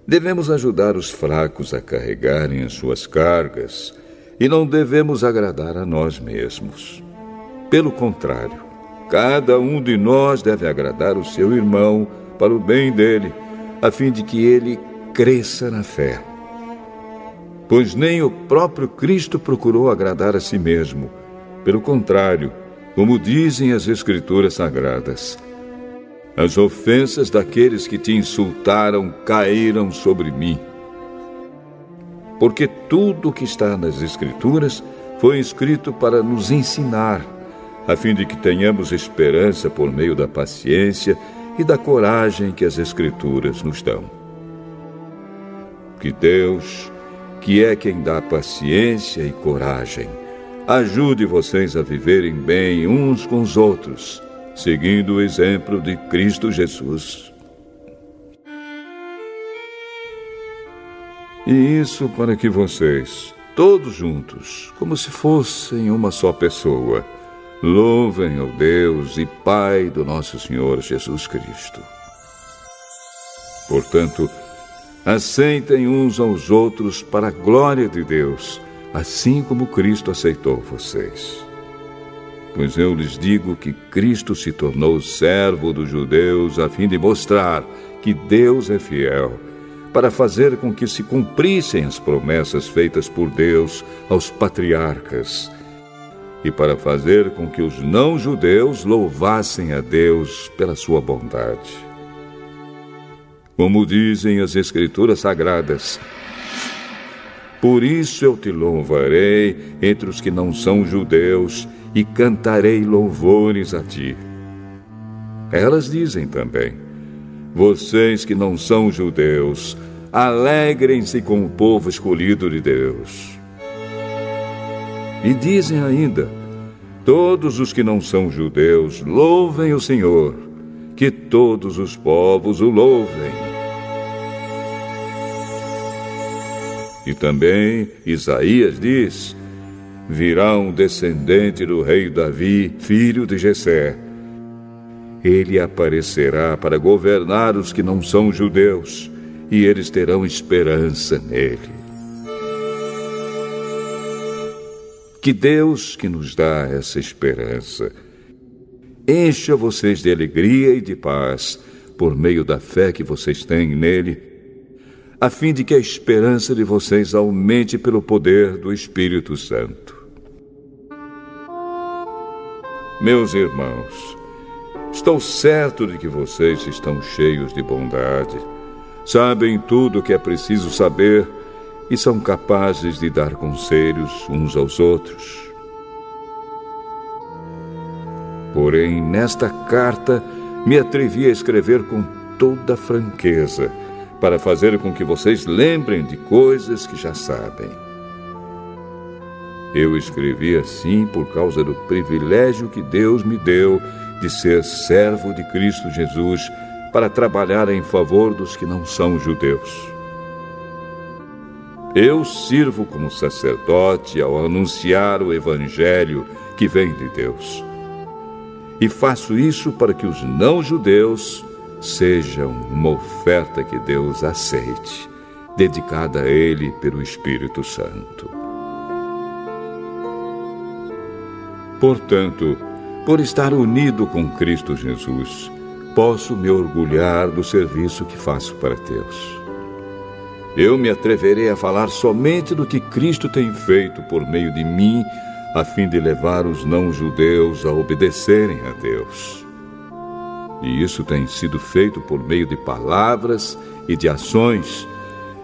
devemos ajudar os fracos a carregarem as suas cargas e não devemos agradar a nós mesmos. Pelo contrário, cada um de nós deve agradar o seu irmão para o bem dele, a fim de que ele cresça na fé pois nem o próprio Cristo procurou agradar a si mesmo. Pelo contrário, como dizem as Escrituras Sagradas, as ofensas daqueles que te insultaram caíram sobre mim. Porque tudo o que está nas Escrituras foi escrito para nos ensinar, a fim de que tenhamos esperança por meio da paciência e da coragem que as Escrituras nos dão. Que Deus, que é quem dá paciência e coragem. Ajude vocês a viverem bem uns com os outros, seguindo o exemplo de Cristo Jesus. E isso para que vocês, todos juntos, como se fossem uma só pessoa, louvem ao Deus e Pai do nosso Senhor Jesus Cristo. Portanto, Aceitem uns aos outros para a glória de Deus, assim como Cristo aceitou vocês. Pois eu lhes digo que Cristo se tornou servo dos judeus a fim de mostrar que Deus é fiel, para fazer com que se cumprissem as promessas feitas por Deus aos patriarcas e para fazer com que os não-judeus louvassem a Deus pela sua bondade como dizem as Escrituras Sagradas. Por isso eu te louvarei entre os que não são judeus e cantarei louvores a ti. Elas dizem também: Vocês que não são judeus, alegrem-se com o povo escolhido de Deus. E dizem ainda: Todos os que não são judeus, louvem o Senhor, que todos os povos o louvem. E também Isaías diz: Virá um descendente do rei Davi, filho de Jessé. Ele aparecerá para governar os que não são judeus, e eles terão esperança nele. Que Deus que nos dá essa esperança encha vocês de alegria e de paz por meio da fé que vocês têm nele a fim de que a esperança de vocês aumente pelo poder do Espírito Santo. Meus irmãos, estou certo de que vocês estão cheios de bondade, sabem tudo o que é preciso saber e são capazes de dar conselhos uns aos outros. Porém, nesta carta, me atrevi a escrever com toda franqueza para fazer com que vocês lembrem de coisas que já sabem. Eu escrevi assim por causa do privilégio que Deus me deu de ser servo de Cristo Jesus para trabalhar em favor dos que não são judeus. Eu sirvo como sacerdote ao anunciar o Evangelho que vem de Deus. e faço isso para que os não-judeus sejam uma oferta que Deus aceite, dedicada a Ele pelo Espírito Santo. Portanto, por estar unido com Cristo Jesus, posso me orgulhar do serviço que faço para Deus. Eu me atreverei a falar somente do que Cristo tem feito por meio de mim, a fim de levar os não-judeus a obedecerem a Deus. E isso tem sido feito por meio de palavras e de ações,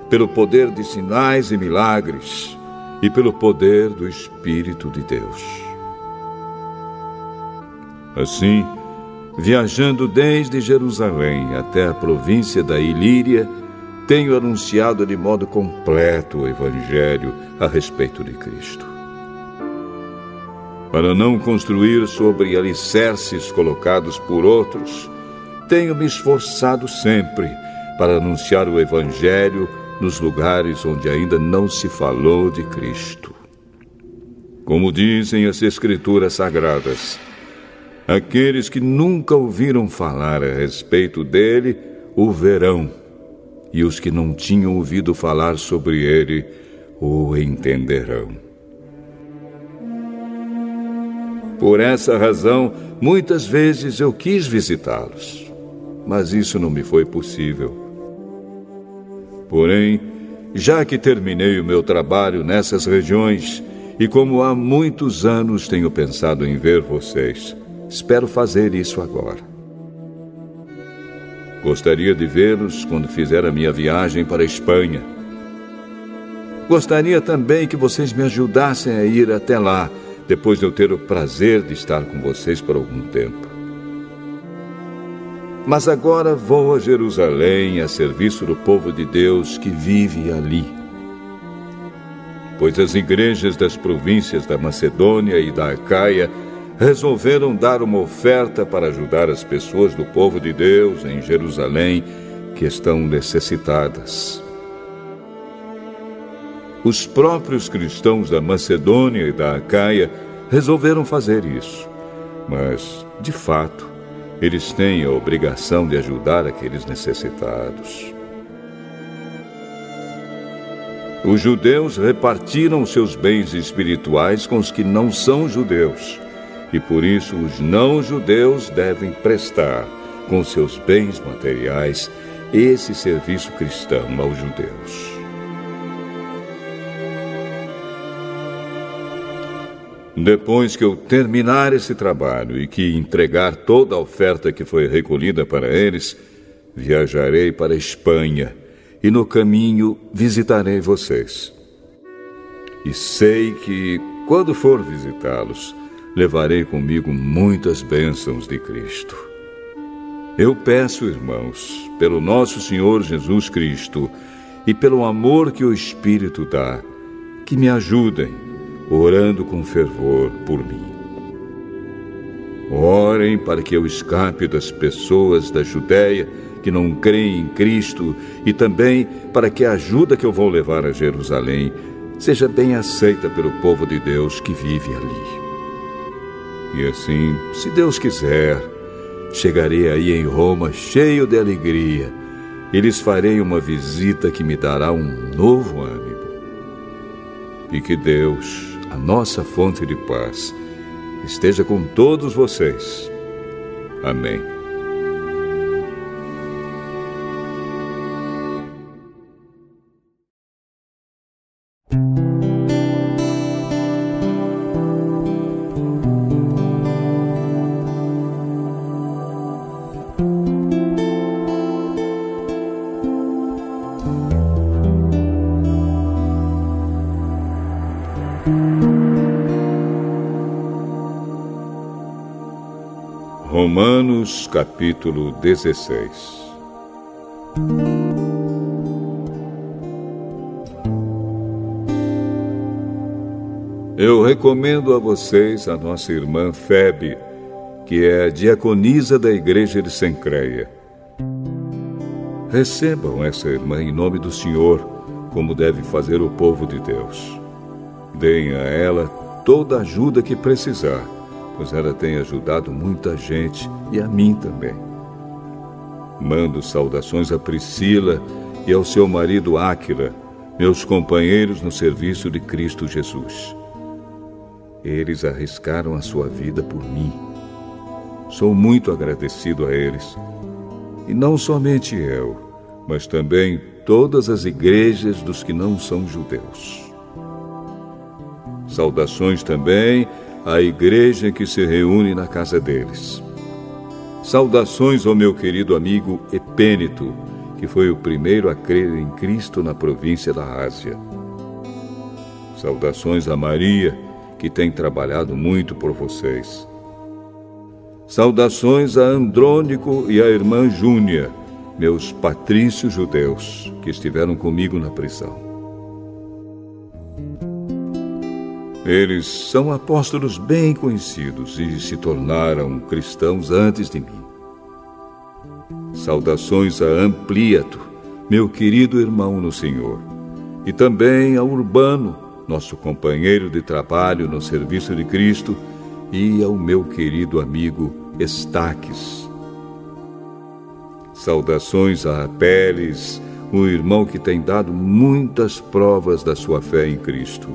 pelo poder de sinais e milagres e pelo poder do Espírito de Deus. Assim, viajando desde Jerusalém até a província da Ilíria, tenho anunciado de modo completo o Evangelho a respeito de Cristo. Para não construir sobre alicerces colocados por outros, tenho me esforçado sempre para anunciar o Evangelho nos lugares onde ainda não se falou de Cristo. Como dizem as Escrituras Sagradas, Aqueles que nunca ouviram falar a respeito dele o verão, e os que não tinham ouvido falar sobre ele o entenderão. Por essa razão, muitas vezes eu quis visitá-los, mas isso não me foi possível. Porém, já que terminei o meu trabalho nessas regiões, e como há muitos anos tenho pensado em ver vocês, Espero fazer isso agora. Gostaria de vê-los quando fizer a minha viagem para a Espanha. Gostaria também que vocês me ajudassem a ir até lá, depois de eu ter o prazer de estar com vocês por algum tempo. Mas agora vou a Jerusalém a serviço do povo de Deus que vive ali. Pois as igrejas das províncias da Macedônia e da Acaia resolveram dar uma oferta para ajudar as pessoas do povo de Deus em Jerusalém que estão necessitadas. Os próprios cristãos da Macedônia e da Acaia resolveram fazer isso, mas, de fato, eles têm a obrigação de ajudar aqueles necessitados. Os judeus repartiram seus bens espirituais com os que não são judeus e por isso os não-judeus devem prestar, com seus bens materiais, esse serviço cristão aos judeus. Depois que eu terminar esse trabalho e que entregar toda a oferta que foi recolhida para eles, viajarei para a Espanha e no caminho visitarei vocês. E sei que, quando for visitá-los, levarei comigo muitas bênçãos de Cristo. Eu peço, irmãos, pelo nosso Senhor Jesus Cristo e pelo amor que o Espírito dá, que me ajudem, orando com fervor por mim. Orem para que eu escape das pessoas da Judéia que não creem em Cristo e também para que a ajuda que eu vou levar a Jerusalém seja bem aceita pelo povo de Deus que vive ali. E assim, se Deus quiser, chegarei aí em Roma cheio de alegria e lhes farei uma visita que me dará um novo ânimo. E que Deus, a nossa fonte de paz, esteja com todos vocês. Amém. Capítulo 16 Eu recomendo a vocês a nossa irmã Febe, que é a diaconisa da igreja de Sencreia. Recebam essa irmã em nome do Senhor, como deve fazer o povo de Deus. Deem a ela toda a ajuda que precisar pois ela tem ajudado muita gente e a mim também. Mando saudações a Priscila e ao seu marido Áquila, meus companheiros no serviço de Cristo Jesus. Eles arriscaram a sua vida por mim. Sou muito agradecido a eles. E não somente eu, mas também todas as igrejas dos que não são judeus. Saudações também à igreja que se reúne na casa deles. Saudações ao meu querido amigo Epênito, que foi o primeiro a crer em Cristo na província da Ásia. Saudações a Maria, que tem trabalhado muito por vocês. Saudações a Andrônico e a irmã Júnia, meus patrícios judeus, que estiveram comigo na prisão. Eles são apóstolos bem conhecidos e se tornaram cristãos antes de mim. Saudações a Ampliato, meu querido irmão no Senhor, e também a Urbano, nosso companheiro de trabalho no serviço de Cristo, e ao meu querido amigo Estaques. Saudações a Apeles, o irmão que tem dado muitas provas da sua fé em Cristo.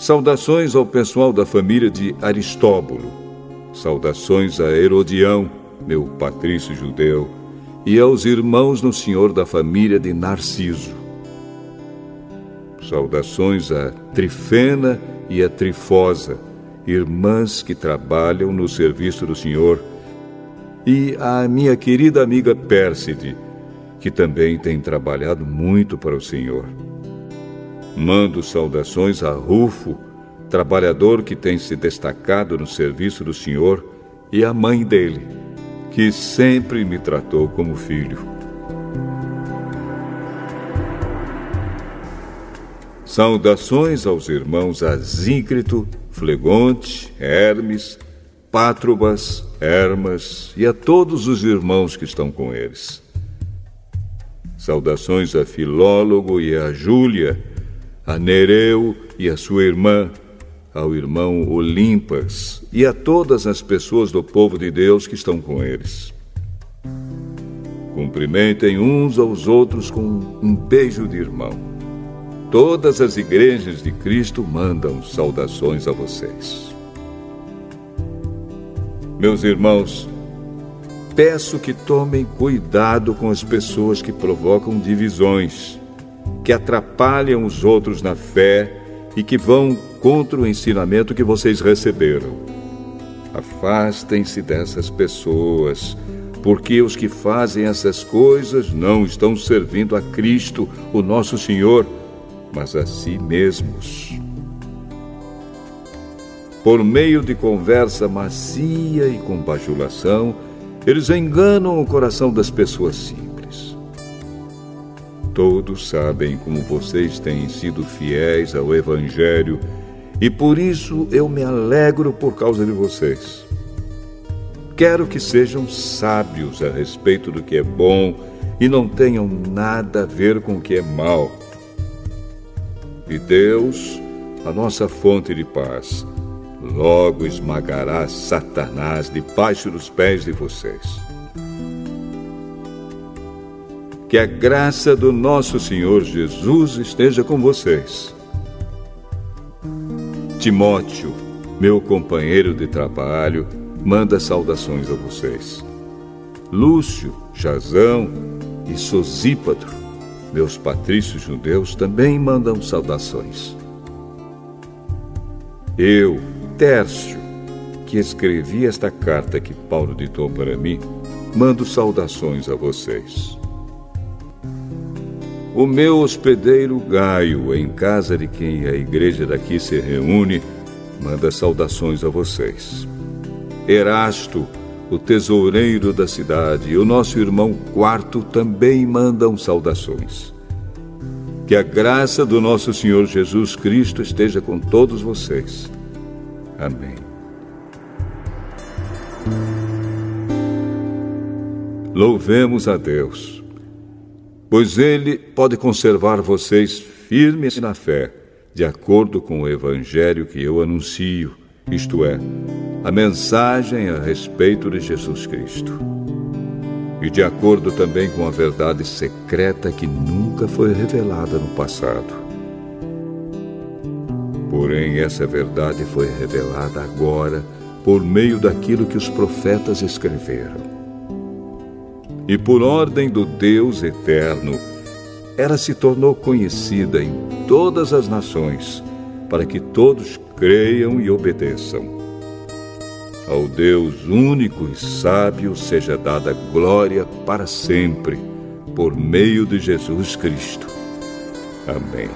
Saudações ao pessoal da família de Aristóbulo. Saudações a Herodião, meu patrício judeu, e aos irmãos no Senhor da família de Narciso. Saudações a Trifena e a Trifosa, irmãs que trabalham no serviço do Senhor, e a minha querida amiga Pérside, que também tem trabalhado muito para o Senhor. Mando saudações a Rufo, trabalhador que tem se destacado no serviço do Senhor, e a mãe dele, que sempre me tratou como filho. Saudações aos irmãos Asíncrito, Flegonte, Hermes, Pátrobas, Hermas e a todos os irmãos que estão com eles. Saudações a Filólogo e a Júlia, a Nereu e a sua irmã, ao irmão Olimpas e a todas as pessoas do povo de Deus que estão com eles. Cumprimentem uns aos outros com um beijo de irmão. Todas as igrejas de Cristo mandam saudações a vocês. Meus irmãos, peço que tomem cuidado com as pessoas que provocam divisões, que atrapalham os outros na fé e que vão contra o ensinamento que vocês receberam. Afastem-se dessas pessoas, porque os que fazem essas coisas não estão servindo a Cristo, o nosso Senhor, mas a si mesmos. Por meio de conversa macia e com bajulação, eles enganam o coração das pessoas simples. Todos sabem como vocês têm sido fiéis ao Evangelho e por isso eu me alegro por causa de vocês. Quero que sejam sábios a respeito do que é bom e não tenham nada a ver com o que é mal. E Deus, a nossa fonte de paz, logo esmagará Satanás debaixo dos pés de vocês. Que a graça do nosso Senhor Jesus esteja com vocês. Timóteo, meu companheiro de trabalho, manda saudações a vocês. Lúcio, Jazão e Sosípatro, meus patrícios judeus, também mandam saudações. Eu, Tércio, que escrevi esta carta que Paulo ditou para mim, mando saudações a vocês. O meu hospedeiro Gaio, em casa de quem a igreja daqui se reúne, manda saudações a vocês. Erasto, o tesoureiro da cidade, e o nosso irmão Quarto também mandam saudações. Que a graça do nosso Senhor Jesus Cristo esteja com todos vocês. Amém. Louvemos a Deus pois ele pode conservar vocês firmes na fé, de acordo com o evangelho que eu anuncio, isto é, a mensagem a respeito de Jesus Cristo. E de acordo também com a verdade secreta que nunca foi revelada no passado. Porém, essa verdade foi revelada agora por meio daquilo que os profetas escreveram. E por ordem do Deus eterno, ela se tornou conhecida em todas as nações, para que todos creiam e obedeçam. Ao Deus único e sábio seja dada glória para sempre, por meio de Jesus Cristo. Amém.